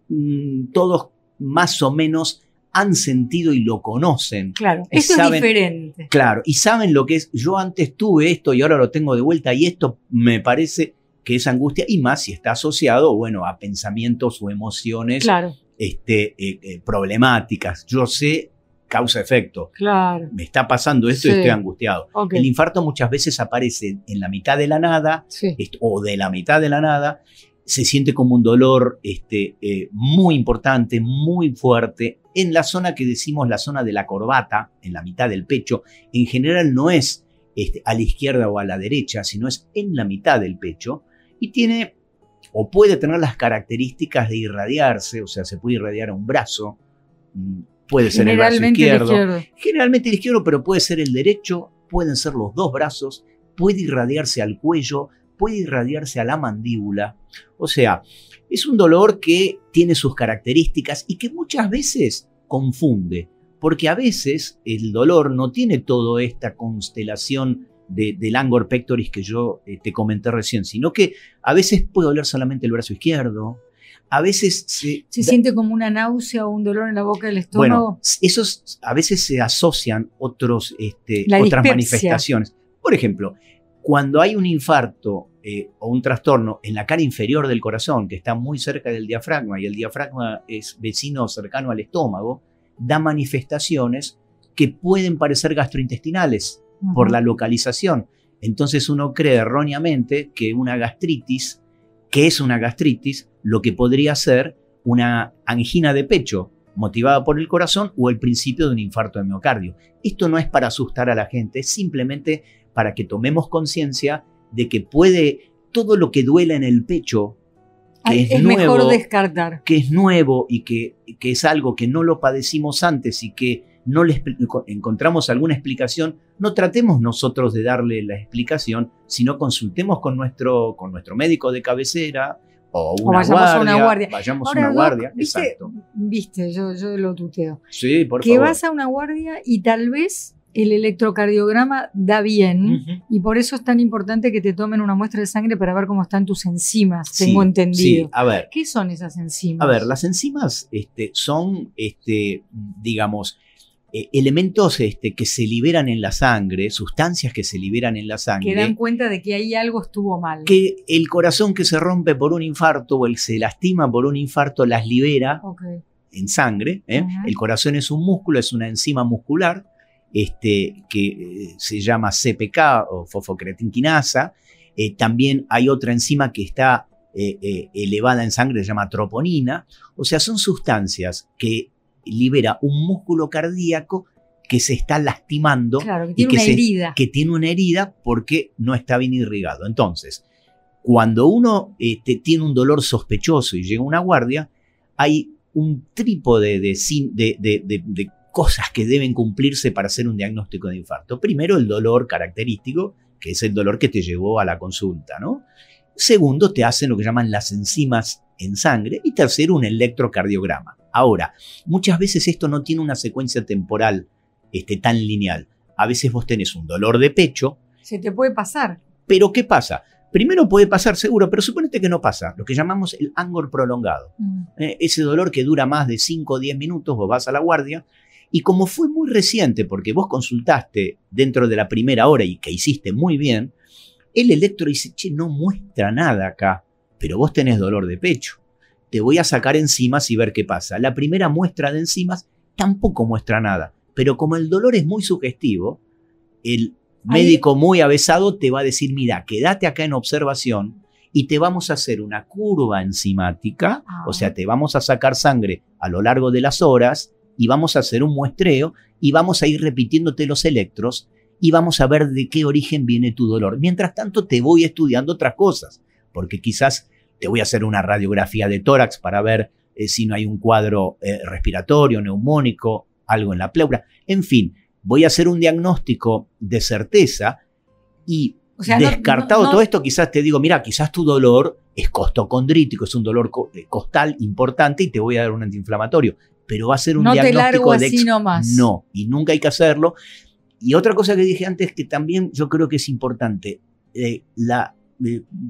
B: mm, todos más o menos han sentido y lo conocen.
A: Claro,
B: y
A: esto es diferente.
B: Claro, y saben lo que es, yo antes tuve esto y ahora lo tengo de vuelta y esto me parece que es angustia y más si está asociado, bueno, a pensamientos o emociones
A: Claro,
B: este, eh, eh, problemáticas. Yo sé causa-efecto.
A: claro.
B: Me está pasando esto y estoy angustiado. El infarto muchas veces aparece en la mitad de la nada
A: Sí.
B: o de la mitad de la nada. Se siente como un dolor este, eh, muy importante, muy fuerte, en la zona que decimos la zona de la corbata, en la mitad del pecho. En general no es este, a la izquierda o a la derecha, sino es en la mitad del pecho. Y tiene o puede tener las características de irradiarse, o sea, se puede irradiar a un brazo, mm, puede ser el brazo
A: el
B: izquierdo. generalmente el izquierdo, pero puede ser el derecho, pueden ser los dos brazos, puede irradiarse al cuello, puede irradiarse a la mandíbula. O sea, es un dolor que tiene sus características y que muchas veces confunde, porque a veces el dolor no tiene toda esta constelación de, del angor pectoris que yo eh, te comenté recién, sino que a veces puede doler solamente el brazo izquierdo, a veces se,
A: Se
B: da-
A: siente como una náusea o un dolor en la boca del
B: bueno,
A: estómago.
B: esos a veces se asocian otros, este, otras manifestaciones. Por ejemplo, cuando hay un infarto eh, o un trastorno en la cara inferior del corazón, que está muy cerca del diafragma, y el diafragma es vecino cercano al estómago, da manifestaciones que pueden parecer gastrointestinales por la localización. Entonces uno cree erróneamente que una gastritis, que es una gastritis, lo que podría ser una angina de pecho motivada por el corazón o el principio de un infarto de miocardio. Esto no es para asustar a la gente, es simplemente para que tomemos conciencia de que puede todo lo que duela en el pecho, que
A: Ay,
B: es,
A: es
B: nuevo,
A: mejor descartar.
B: que es nuevo y que, que es algo que no lo padecimos antes y que no le encontramos alguna explicación, no tratemos nosotros de darle la explicación, sino consultemos con nuestro, con nuestro médico de cabecera o una,
A: vayamos a
B: guardia,
A: una guardia.
B: Vayamos
A: Ahora,
B: a una
A: Doc,
B: guardia.
A: ¿viste?
B: Exacto.
A: Viste, yo, yo lo tuteo.
B: Sí, por
A: que
B: favor.
A: vas a una guardia y tal vez el electrocardiograma da bien y por eso es tan importante que te tomen una muestra de sangre para ver cómo están tus enzimas, tengo entendido.
B: Sí, a ver.
A: ¿Qué son esas enzimas?
B: A ver, las enzimas este, son, este, digamos, eh, elementos este, que se liberan en la sangre, sustancias que se liberan en la sangre.
A: Que dan cuenta de que ahí algo estuvo mal.
B: Que el corazón que se rompe por un infarto o el se lastima por un infarto las libera en sangre. ¿eh? El corazón es un músculo, es una enzima muscular este, que eh, se llama CPK o fosfocreatinquinasa. También hay otra enzima que está elevada en sangre, se llama troponina. O sea, son sustancias que libera un músculo cardíaco que se está lastimando
A: que
B: y
A: que, una herida.
B: que tiene una herida porque no está bien irrigado. Entonces, cuando uno este, tiene un dolor sospechoso y llega a una guardia, hay un trípode de, de cosas que deben cumplirse para hacer un diagnóstico de infarto. Primero, el dolor característico, que es el dolor que te llevó a la consulta, ¿no? Segundo, te hacen lo que llaman las enzimas en sangre. Y tercero, un electrocardiograma. Ahora, muchas veces esto no tiene una secuencia temporal este, tan lineal. A veces vos tenés un dolor de pecho.
A: Se te puede pasar.
B: Pero ¿qué pasa? Primero puede pasar seguro, pero suponete que no pasa, lo que llamamos el angor prolongado. Mm. Eh, ese dolor que dura más de 5 o 10 minutos, vos vas a la guardia y como fue muy reciente, porque vos consultaste dentro de la primera hora y que hiciste muy bien, el electro dice, che, no muestra nada acá, pero vos tenés dolor de pecho. Te voy a sacar enzimas y ver qué pasa. La primera muestra de enzimas tampoco muestra nada, pero como el dolor es muy sugestivo, el médico muy avesado te va a decir, mira, quédate acá en observación y te vamos a hacer una curva enzimática, o sea, ah. te vamos a sacar sangre a lo largo de las horas y vamos a hacer un muestreo y vamos a ir repitiéndote los electros y vamos a ver de qué origen viene tu dolor. Mientras tanto, te voy estudiando otras cosas, porque quizás te voy a hacer una radiografía de tórax para ver eh, si no hay un cuadro eh, respiratorio, neumónico, algo en la pleura. En fin, voy a hacer un diagnóstico de certeza y descartado todo esto, quizás te digo, mira, quizás tu dolor es costocondrítico, es un dolor eh, costal importante y te voy a dar un antiinflamatorio pero va a ser un diagnóstico de
A: así nomás.
B: No, y nunca hay que hacerlo. Y otra cosa que dije antes que también yo creo que es importante, eh, la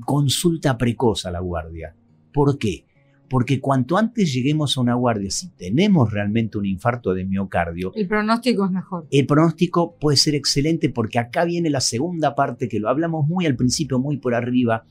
B: consulta precoz a la guardia. ¿Por qué? Porque cuanto antes lleguemos a una guardia, si tenemos realmente un infarto de miocardio,
A: el pronóstico es mejor.
B: El pronóstico puede ser excelente porque acá viene la segunda parte que lo hablamos muy al principio, muy por arriba.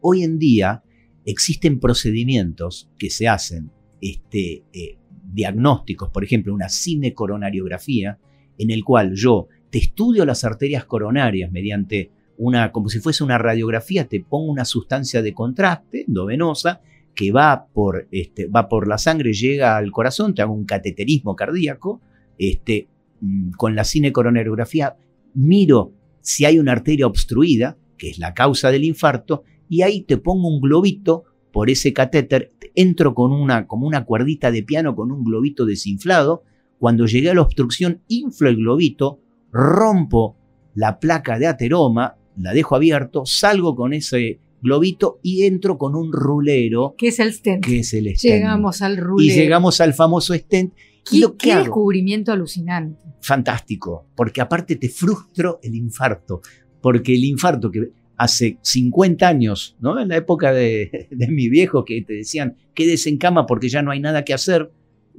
B: Hoy en día existen procedimientos que se hacen este, eh, diagnósticos, por ejemplo, una cinecoronariografía, en el cual yo te estudio las arterias coronarias mediante una, como si fuese una radiografía, te pongo una sustancia de contraste endovenosa que va por, este, va por la sangre, llega al corazón, te hago un cateterismo cardíaco, este, mm, con la cinecoronariografía miro si hay una arteria obstruida, que es la causa del infarto, y ahí te pongo un globito por ese catéter, entro con una, como una cuerdita de piano con un globito desinflado. Cuando llegué a la obstrucción, inflo el globito, rompo la placa de ateroma, la dejo abierto, salgo con ese globito y entro con un rulero.
A: ¿Qué es el stent?
B: Que es el stent.
A: Llegamos al rulero.
B: Y llegamos al famoso stent.
A: ¿Qué, ¿qué descubrimiento alucinante?
B: Fantástico, porque aparte te frustro el infarto, porque el infarto que hace 50 años, ¿no? En la época de, mi viejo, que te decían, quédese en cama porque ya no hay nada que hacer,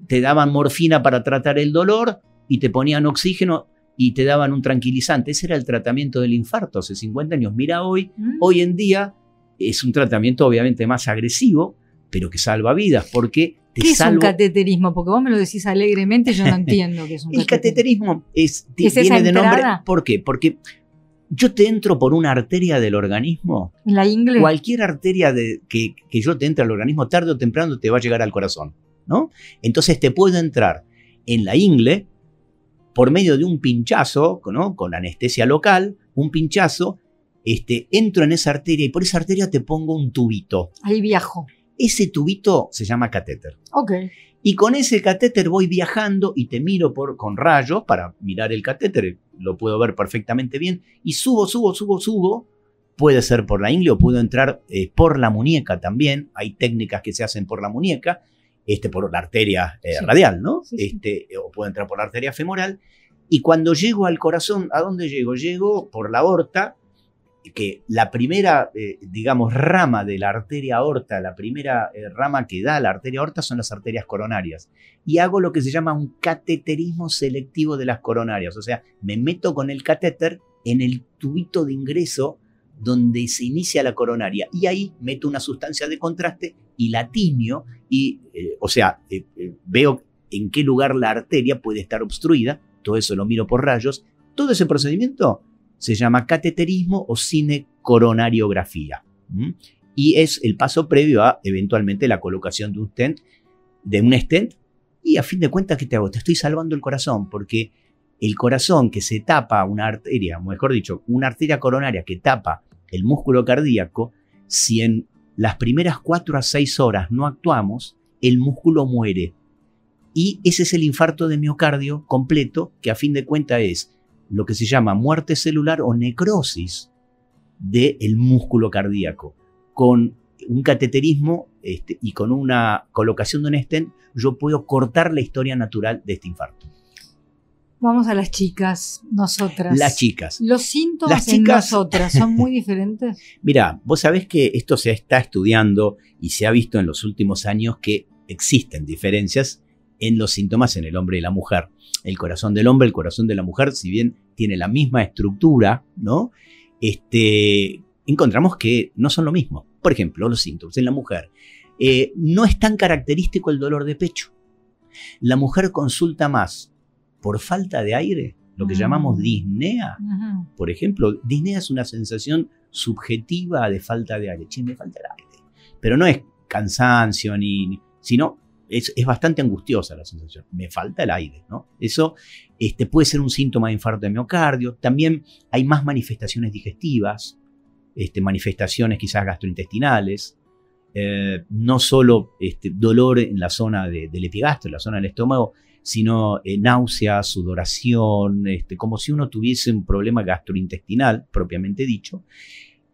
B: te daban morfina para tratar el dolor y te ponían oxígeno y te daban un tranquilizante. Ese era el tratamiento del infarto hace 50 años. Mira hoy, mm. hoy en día es un tratamiento obviamente más agresivo, pero que salva vidas, porque te
A: ¿Qué es un cateterismo? Porque vos me lo decís alegremente, yo no entiendo qué es un
B: el cateterismo. es, viene de nombre. ¿Por qué? Porque yo te entro por una arteria del organismo.
A: ¿La ingle?
B: Cualquier arteria de, que, yo te entre al organismo, tarde o temprano te va a llegar al corazón, ¿no? Entonces te puedo entrar en la ingle por medio de un pinchazo, ¿no? Con anestesia local, un pinchazo, este, entro en esa arteria y por esa arteria te pongo un tubito.
A: Ahí viajo.
B: Ese tubito se llama catéter.
A: Ok.
B: Y con ese catéter voy viajando y te miro por, con rayos para mirar el catéter, lo puedo ver perfectamente bien, y subo, subo, subo, subo. Puede ser por la ingle o puedo entrar eh, por la muñeca también. Hay técnicas que se hacen por la muñeca, este, por la arteria eh, radial, ¿no? este, o puedo entrar por la arteria femoral. Y cuando llego al corazón, ¿a dónde llego? Llego por la aorta, que la primera, eh, digamos, rama de la arteria aorta, la primera eh, rama que da la arteria aorta son las arterias coronarias. Y hago lo que se llama un cateterismo selectivo de las coronarias. O sea, me meto con el catéter en el tubito de ingreso donde se inicia la coronaria. Y ahí meto una sustancia de contraste y la tiño, y, eh, o sea, veo en qué lugar la arteria puede estar obstruida. Todo eso lo miro por rayos. Todo ese procedimiento se llama cateterismo o cinecoronariografía. Y es el paso previo a eventualmente la colocación de un stent, de un stent. Y a fin de cuentas, ¿qué te hago? Te estoy salvando el corazón, porque el corazón que se tapa una arteria, mejor dicho, una arteria coronaria que tapa el músculo cardíaco, si en las primeras 4 a 6 horas no actuamos, el músculo muere. Y ese es el infarto de miocardio completo, que a fin de cuentas es lo que se llama muerte celular o necrosis del músculo cardíaco. Con un cateterismo este, y con una colocación de un stent, yo puedo cortar la historia natural de este infarto.
A: Vamos a las chicas, nosotras.
B: Las chicas.
A: Los síntomas en nosotras son muy diferentes.
B: Mira, vos sabés que esto se está estudiando y se ha visto en los últimos años que existen diferencias en los síntomas en el hombre y la mujer el corazón del hombre, el corazón de la mujer, si bien tiene la misma estructura, ¿no? Este, encontramos que no son lo mismo. Por ejemplo, los síntomas en la mujer. Eh, no es tan característico el dolor de pecho. La mujer consulta más por falta de aire, lo que llamamos mm. disnea. Por ejemplo, disnea es una sensación subjetiva de falta de aire. Che, me falta el aire. Pero no es cansancio ni, sino es, bastante angustiosa la sensación. Me falta el aire, ¿no? Eso este, puede ser un síntoma de infarto de miocardio. También hay más manifestaciones digestivas, este, manifestaciones quizás gastrointestinales. Eh, no solo este, dolor en la zona del epigastro, en la zona del estómago, sino eh, náusea, sudoración, este, como si uno tuviese un problema gastrointestinal, propiamente dicho.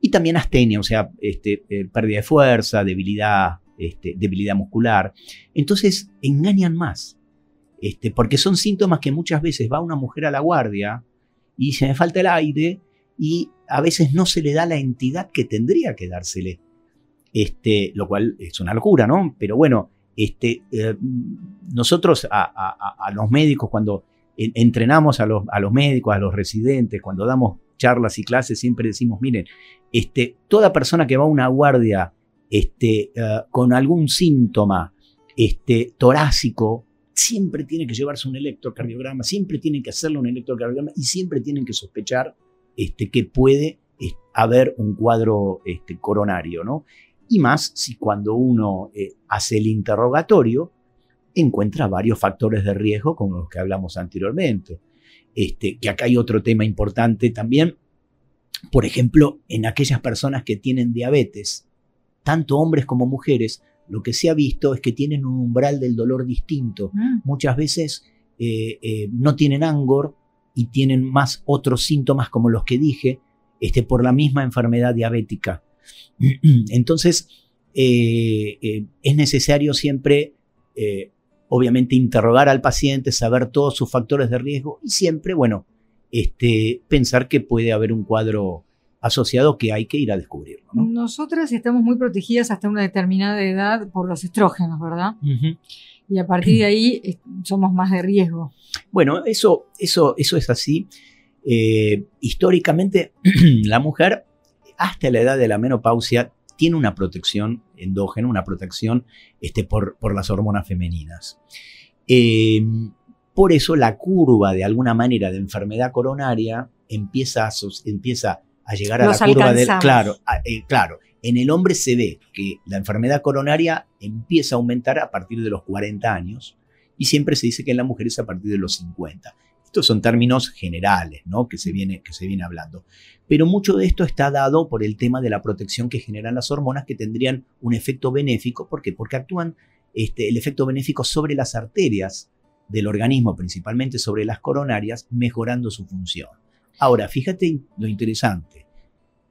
B: Y también astenia, o sea, este, eh, pérdida de fuerza, debilidad este, debilidad muscular. Entonces engañan más, porque son síntomas que muchas veces va una mujer a la guardia y se me falta el aire y a veces no se le da la entidad que tendría que dársele. Lo cual es una locura, ¿no? Pero bueno, este, eh, nosotros a, los médicos, cuando entrenamos a los, médicos, a los residentes, cuando damos charlas y clases, siempre decimos, miren, este, toda persona que va a una guardia este, eh, con algún síntoma este, torácico, siempre tiene que llevarse un electrocardiograma, siempre tienen que hacerle un electrocardiograma y siempre tienen que sospechar este, que puede haber un cuadro este, coronario, ¿no? Y más si cuando uno eh, hace el interrogatorio encuentra varios factores de riesgo como los que hablamos anteriormente. Este, que acá hay otro tema importante también, por ejemplo, en aquellas personas que tienen diabetes, tanto hombres como mujeres, lo que se ha visto es que tienen un umbral del dolor distinto. Mm. Muchas veces eh, eh, no tienen angor y tienen más otros síntomas como los que dije, este, por la misma enfermedad diabética. Entonces, eh, es necesario siempre, obviamente, interrogar al paciente, saber todos sus factores de riesgo y siempre, bueno, este, pensar que puede haber un cuadro asociado que hay que ir a descubrirlo.
A: Nosotras estamos muy protegidas hasta una determinada edad por los estrógenos, ¿verdad? Y a partir de ahí somos más de riesgo.
B: Bueno, eso, eso, eso es así. Eh, históricamente, la mujer, hasta la edad de la menopausia, tiene una protección endógena, una protección este, por, por las hormonas femeninas. Eh, por eso la curva, de alguna manera, de enfermedad coronaria empieza a, empieza a llegar a la curva del... Claro, eh, claro, en el hombre se ve que la enfermedad coronaria empieza a aumentar a partir de los 40 años y siempre se dice que en la mujer es a partir de los 50. Estos son términos generales, ¿no? Que se viene, que se viene hablando. Pero mucho de esto está dado por el tema de la protección que generan las hormonas que tendrían un efecto benéfico. ¿Por qué? Porque actúan este, el efecto benéfico sobre las arterias del organismo, principalmente sobre las coronarias, mejorando su función. Ahora, fíjate lo interesante.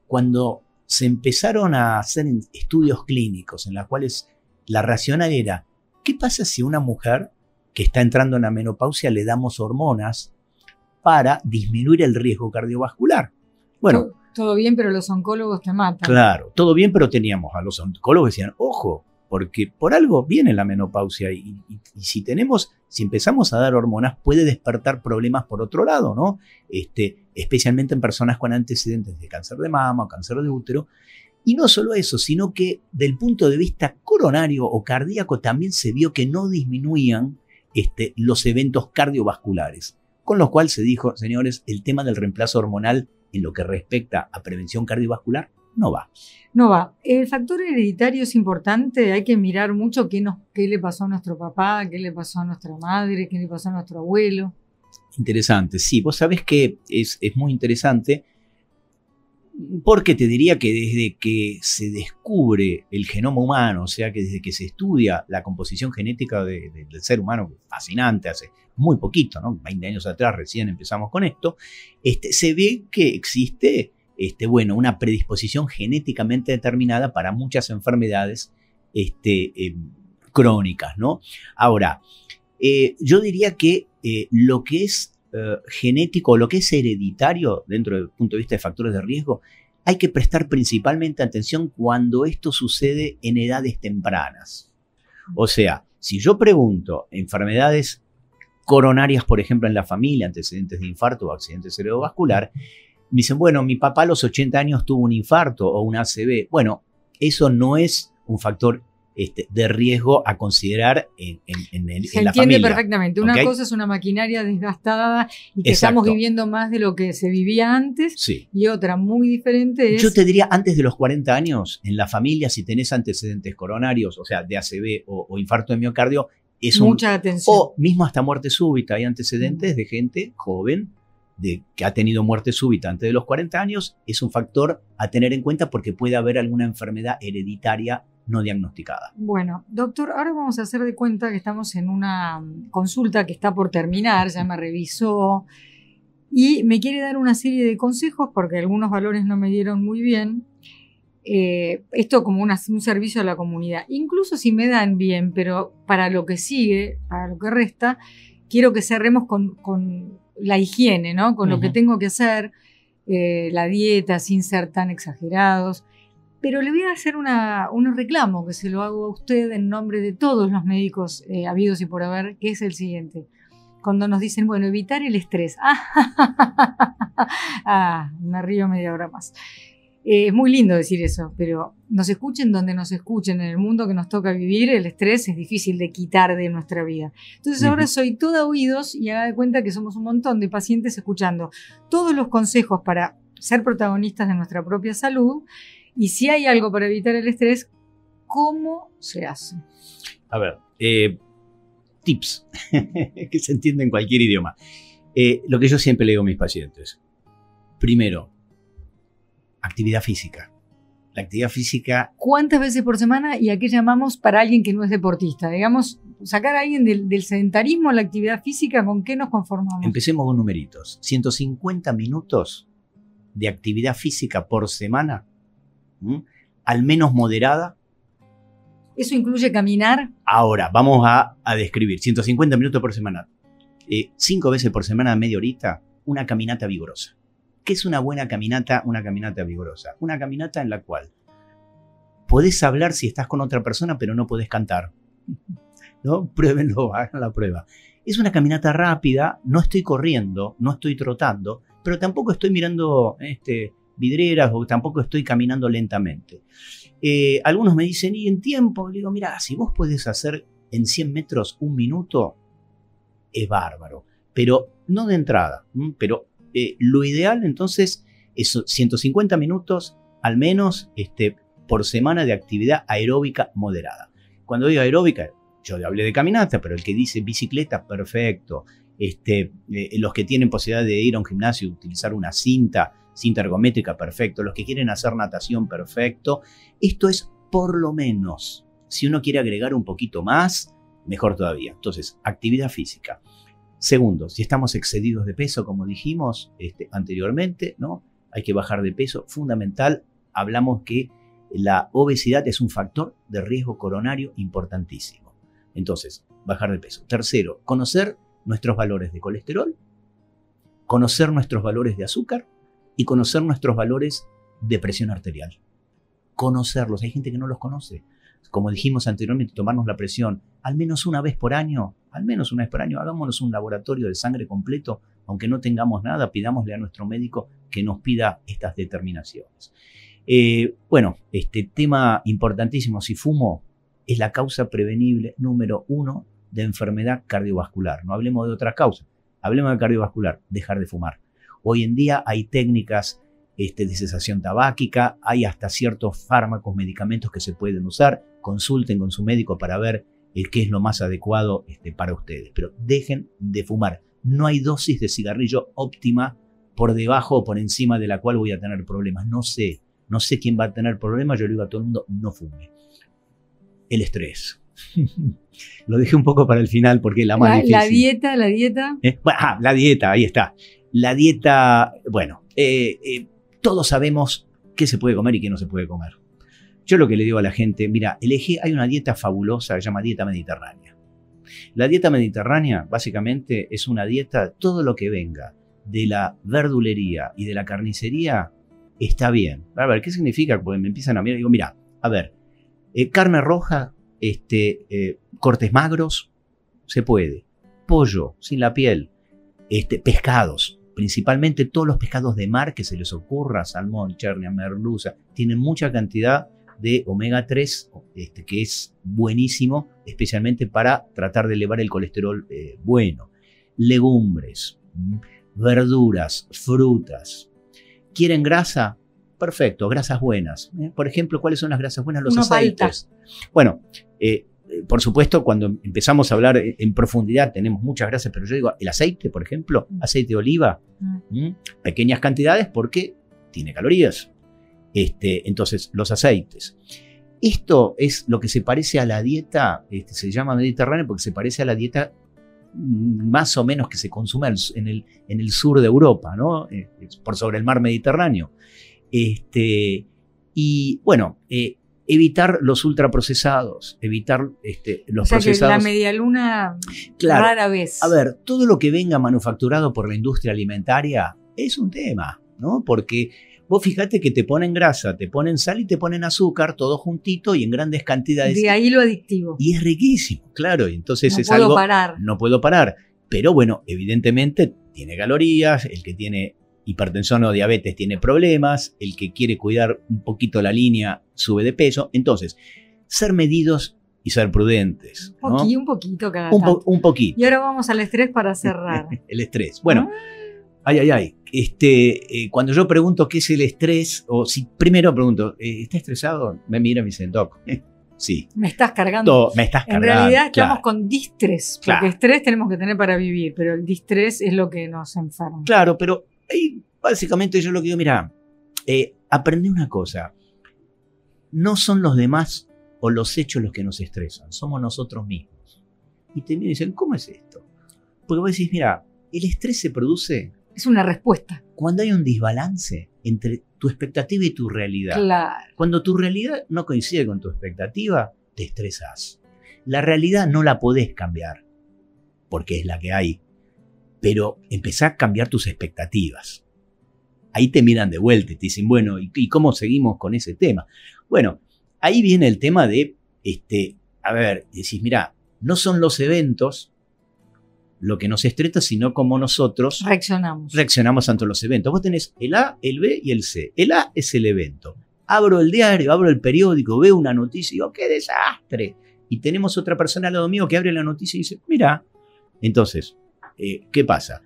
B: Cuando se empezaron a hacer estudios clínicos en los cuales la racional era, ¿qué pasa si una mujer que está entrando en la menopausia le damos hormonas para disminuir el riesgo cardiovascular. Bueno,
A: todo bien, pero los oncólogos te matan.
B: Claro, todo bien, pero teníamos a los oncólogos que decían, ojo, porque por algo viene la menopausia y, si tenemos, si empezamos a dar hormonas, puede despertar problemas por otro lado, ¿no? Este, especialmente en personas con antecedentes de cáncer de mama o cáncer de útero. Y no solo eso, sino que del punto de vista coronario o cardíaco también se vio que no disminuían este, los eventos cardiovasculares. Con lo cual se dijo, señores, el tema del reemplazo hormonal en lo que respecta a prevención cardiovascular no va.
A: No va. El factor hereditario es importante, hay que mirar mucho qué, nos, qué le pasó a nuestro papá, qué le pasó a nuestra madre, qué le pasó a nuestro abuelo.
B: Interesante, sí, vos sabés que es, es muy interesante porque te diría que desde que se descubre el genoma humano, o sea que desde que se estudia la composición genética del ser humano, fascinante, hace muy poquito, ¿no? 20 años atrás recién empezamos con esto, este, se ve que existe este, bueno, una predisposición genéticamente determinada para muchas enfermedades este, em, crónicas, ¿no? Ahora, eh, yo diría que eh, lo que es eh, genético, lo que es hereditario dentro del punto de vista de factores de riesgo, hay que prestar principalmente atención cuando esto sucede en edades tempranas. O sea, si yo pregunto enfermedades coronarias, por ejemplo, en la familia, antecedentes de infarto o accidente cerebrovascular, me dicen, bueno, mi papá a los 80 años tuvo un infarto o un ACV. Bueno, eso no es un factor este, de riesgo a considerar en, en, en,
A: Se entiende perfectamente. Una cosa es una maquinaria desgastada y que estamos viviendo más de lo que se vivía antes.
B: Sí.
A: Y otra muy diferente es.
B: Yo te diría, antes de los 40 años, en la familia, si tenés antecedentes coronarios, o sea, de ACV o, infarto de miocardio, es
A: Mucha atención.
B: O mismo hasta muerte súbita. Hay antecedentes de gente joven de que ha tenido muerte súbita antes de los 40 años es un factor a tener en cuenta porque puede haber alguna enfermedad hereditaria no diagnosticada.
A: Bueno, doctor, ahora vamos a hacer de cuenta que estamos en una consulta que está por terminar, ya me revisó y me quiere dar una serie de consejos porque algunos valores no me dieron muy bien. Eh, esto como un servicio a la comunidad. Incluso si me dan bien, pero para lo que sigue, para lo que resta, quiero que cerremos con la higiene, ¿no? Con lo que tengo que hacer, eh, la dieta, sin ser tan exagerados. Pero le voy a hacer una, un reclamo que se lo hago a usted en nombre de todos los médicos eh, habidos y por haber, que es el siguiente. Cuando nos dicen, bueno, evitar el estrés. ah, me río media hora más. Eh, es muy lindo decir eso, pero nos escuchen donde nos escuchen, en el mundo que nos toca vivir, el estrés es difícil de quitar de nuestra vida. Entonces ahora soy toda oídos y haga de cuenta que somos un montón de pacientes escuchando todos los consejos para ser protagonistas de nuestra propia salud y si hay algo para evitar el estrés, ¿cómo se hace?
B: A ver, eh, tips que se entiende en cualquier idioma. Eh, lo que yo siempre le digo a mis pacientes. Primero, actividad física. La actividad física.
A: ¿Cuántas veces por semana y a qué llamamos para alguien que no es deportista? Digamos, sacar a alguien del, sedentarismo a la actividad física, ¿con qué nos conformamos?
B: Empecemos con numeritos. 150 minutos de actividad física por semana, al menos moderada.
A: ¿Eso incluye caminar?
B: Ahora, vamos a, describir. 150 minutos por semana. Eh, cinco veces por semana, media horita, una caminata vigorosa. ¿Qué es una buena caminata? Una caminata vigorosa. Una caminata en la cual podés hablar si estás con otra persona, pero no podés cantar. ¿No? Pruébenlo, hagan la prueba. Es una caminata rápida, no estoy corriendo, no estoy trotando, pero tampoco estoy mirando este, vidrieras o tampoco estoy caminando lentamente. Eh, algunos me dicen, ¿y en tiempo? Le digo, mira, si vos podés hacer en 100 metros un minuto, es bárbaro. Pero no de entrada, pero eh, lo ideal entonces es 150 minutos al menos este, por semana de actividad aeróbica moderada. Cuando digo aeróbica, yo hablé de caminata, pero el que dice bicicleta, perfecto. Este, eh, los que tienen posibilidad de ir a un gimnasio y utilizar una cinta, cinta ergométrica, perfecto. Los que quieren hacer natación, perfecto. Esto es por lo menos. Si uno quiere agregar un poquito más, mejor todavía. Entonces, actividad física. Segundo, si estamos excedidos de peso, como dijimos este, anteriormente, ¿no? hay que bajar de peso. Fundamental, hablamos que la obesidad es un factor de riesgo coronario importantísimo. Entonces, bajar de peso. Tercero, conocer nuestros valores de colesterol conocer nuestros valores de azúcar y conocer nuestros valores de presión arterial. Conocerlos. Hay gente que no los conoce. Como dijimos anteriormente, tomarnos la presión al menos una vez por año, al menos una vez por año, hagámonos un laboratorio de sangre completo, aunque no tengamos nada, pidámosle a nuestro médico que nos pida estas determinaciones. Eh, bueno, este tema importantísimo, si fumo, es la causa prevenible número uno de enfermedad cardiovascular. No hablemos de otra causa, hablemos de cardiovascular, dejar de fumar. Hoy en día hay técnicas este, de cesación tabáquica, hay hasta ciertos fármacos, medicamentos que se pueden usar. Consulten con su médico para ver el qué es lo más adecuado este, para ustedes. Pero dejen de fumar. No hay dosis de cigarrillo óptima por debajo o por encima de la cual voy a tener problemas. No sé, no sé quién va a tener problemas. Yo le digo a todo el mundo, no fume. El estrés. Lo dejé un poco para el final porque la más
A: la,
B: difícil.
A: la dieta, la dieta.
B: ¿Eh? Bueno, ah, la dieta, ahí está. La dieta, bueno, eh, eh, todos sabemos qué se puede comer y qué no se puede comer. Yo lo que le digo a la gente, mira, elegí, hay una dieta fabulosa que se llama dieta mediterránea. La dieta mediterránea básicamente es una dieta, todo lo que venga de la verdulería y de la carnicería está bien. A ver, ¿qué significa? Porque me empiezan a mirar y digo, mira, a ver, eh, carne roja, este, cortes magros, se puede. Pollo, sin la piel. Este, pescados, principalmente todos los pescados de mar que se les ocurra, salmón, chernia, merluza, tienen mucha cantidad de omega 3, este, que es buenísimo, especialmente para tratar de elevar el colesterol eh, bueno. Legumbres, verduras, frutas. ¿Quieren grasa? Perfecto, grasas buenas. ¿eh? Por ejemplo, ¿cuáles son las grasas buenas? Los
A: Una
B: aceites. Bueno, eh, por supuesto, cuando empezamos a hablar en profundidad, tenemos muchas grasas, pero yo digo, el aceite, por ejemplo, aceite de oliva,
A: Mm.
B: pequeñas cantidades porque tiene calorías. Este, entonces, los aceites. Esto es lo que se parece a la dieta, este, se llama mediterránea porque se parece a la dieta mm, más o menos que se consume en el, en el sur de Europa, ¿no? Eh, por sobre el mar Mediterráneo. Este, y bueno, eh, evitar los ultraprocesados, evitar este, los
A: o sea que
B: procesados.
A: la medialuna
B: Claro.
A: rara vez.
B: A ver, todo lo que venga manufacturado por la industria alimentaria es un tema, ¿no? Porque vos fíjate que te ponen grasa, te ponen sal y te ponen azúcar, todo juntito y en grandes cantidades.
A: de ahí lo adictivo.
B: Y es riquísimo, claro. Y entonces
A: no
B: es
A: puedo
B: algo.
A: parar.
B: No puedo parar. Pero bueno, evidentemente tiene calorías, el que tiene hipertensión o diabetes tiene problemas, el que quiere cuidar un poquito la línea sube de peso. Entonces, ser medidos y ser prudentes.
A: Un,
B: ¿no?
A: poqui- un poquito cada
B: Un, po- un poquito.
A: Y ahora vamos al estrés para cerrar.
B: El estrés. Bueno,
A: Ah,
B: ay, ay, ay. Este, eh, cuando yo pregunto qué es el estrés, o si primero pregunto, eh, ¿está estresado? Me mira y me dice, Doc, sí.
A: me estás cargando.
B: Me estás
A: En
B: cargando.
A: realidad estamos con distrés, porque
B: Claro.
A: estrés tenemos que tener para vivir, pero el distrés es lo que nos enferma.
B: Claro, pero ahí básicamente yo lo que digo, mira, eh, aprendí una cosa. No son los demás o los hechos los que nos estresan, somos nosotros mismos. Y te miran y dicen, ¿cómo es esto? Porque vos decís, mira, el estrés se produce
A: Es una respuesta.
B: cuando hay un desbalance entre tu expectativa y tu realidad.
A: Claro.
B: Cuando tu realidad no coincide con tu expectativa, te estresas. La realidad no la podés cambiar, porque es la que hay. Pero empezá a cambiar tus expectativas. Ahí te miran de vuelta y te dicen, bueno, ¿y, y cómo seguimos con ese tema? Bueno, ahí viene el tema de, este, a ver, decís, mira, no son los eventos lo que nos estresa, sino como nosotros
A: Reaccionamos.
B: reaccionamos ante los eventos. Vos tenés el A, el B y el C. El A es el evento. Abro el diario, abro el periódico, veo una noticia y digo, ¡qué desastre! Y tenemos otra persona al lado mío que abre la noticia y dice, mira. Entonces, eh, ¿qué pasa?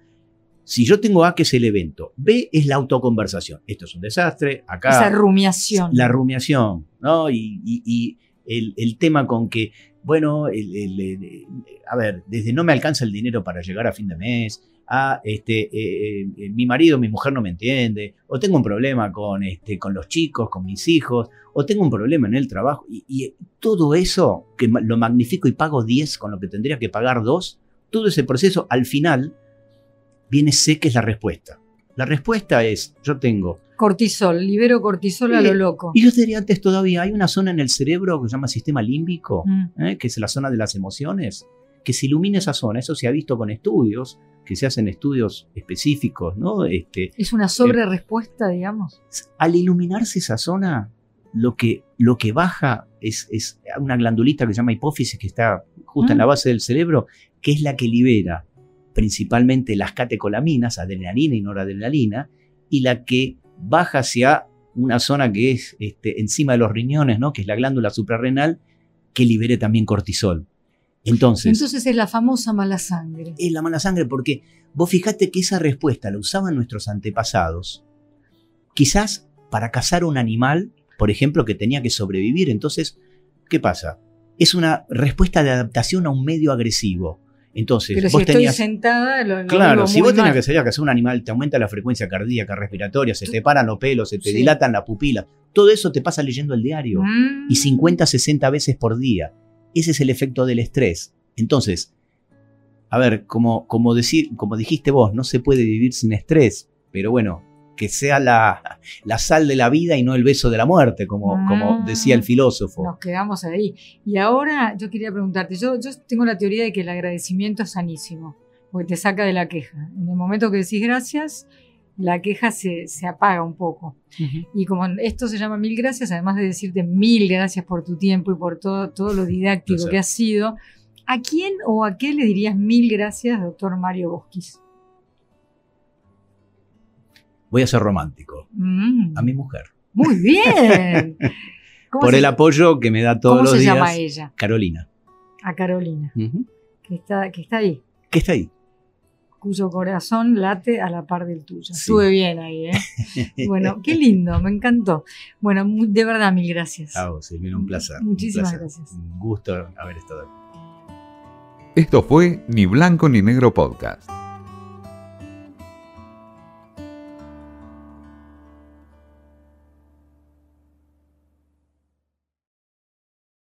B: Si yo tengo A, que es el evento, B es la autoconversación. Esto es un desastre, acá
A: Esa rumiación.
B: la rumiación, ¿no? Y, y- y el, el tema con que, bueno, el- el- el- a ver, desde no me alcanza el dinero para llegar a fin de mes, a este, eh, eh, mi marido, mi mujer no me entiende, o tengo un problema con, este, con los chicos, con mis hijos, o tengo un problema en el trabajo, y, y todo eso, que lo magnifico y pago 10 con lo que tendría que pagar 2, todo ese proceso, al final, viene sé que es la respuesta. La respuesta es, yo tengo
A: Cortisol, libero cortisol a lo loco.
B: y yo te diría antes todavía, hay una zona en el cerebro que se llama sistema límbico,
A: Mm.
B: ¿eh? que es la zona de las emociones, que se ilumine esa zona. Eso se ha visto con estudios, que se hacen estudios específicos, ¿no? Este,
A: es una sobre respuesta, digamos.
B: Al iluminarse esa zona, lo que, lo que baja es, es, una glandulita que se llama hipófisis, que está justo en la mm. base del cerebro, que es la que libera principalmente las catecolaminas, adrenalina y noradrenalina, y la que baja hacia una zona que es este, encima de los riñones, ¿no? que es la glándula suprarrenal, que libere también cortisol. Entonces,
A: Entonces es la famosa mala sangre.
B: Es la mala sangre porque vos fijate que esa respuesta la usaban nuestros antepasados, quizás para cazar un animal, por ejemplo, que tenía que sobrevivir. Entonces, ¿qué pasa? Es una respuesta de adaptación a un medio agresivo. Entonces,
A: Pero
B: vos
A: si
B: tenías,
A: estoy sentada, lo,
B: Claro, si vos tenías
A: que
B: que salir a cazar un animal, te aumenta la frecuencia cardíaca, respiratoria, se te paran los pelos, se te
A: Sí.
B: dilatan la pupila. Todo eso te pasa leyendo el diario.
A: Mm.
B: Y 50, 60 veces por día. Ese es el efecto del estrés. Entonces, a ver, como, como, decir, como dijiste vos, no se puede vivir sin estrés, pero bueno, que sea la, la sal de la vida y no el beso de la muerte, como, como
A: Mm.
B: decía el filósofo.
A: Nos quedamos ahí. Y ahora yo quería preguntarte, yo, yo tengo la teoría de que el agradecimiento es sanísimo, porque te saca de la queja. En el momento que decís gracias, la queja se, se apaga un poco. Y como esto se llama mil gracias, además de decirte mil gracias por tu tiempo y por todo, todo lo didáctico que has sido, ¿a quién o a qué le dirías mil gracias, doctor Mario Bosquis?
B: Voy a ser romántico.
A: Mm,
B: A mi mujer.
A: Muy bien. ¿Cómo
B: Por
A: se,
B: el apoyo que me da todos
A: ¿cómo
B: los
A: se
B: días.
A: llama ella?
B: Carolina.
A: A Carolina, que está, que está ahí.
B: ¿Qué está ahí?
A: cuyo corazón late a la par del tuyo.
B: Sí.
A: Estuve bien ahí, ¿eh? Bueno, qué lindo, me encantó. Bueno, de verdad, mil gracias.
B: A vos, Silvina, un placer. un
A: Muchísimas
B: placer.
A: gracias.
B: Un gusto haber estado aquí.
C: Esto fue Ni Blanco ni Negro Podcast.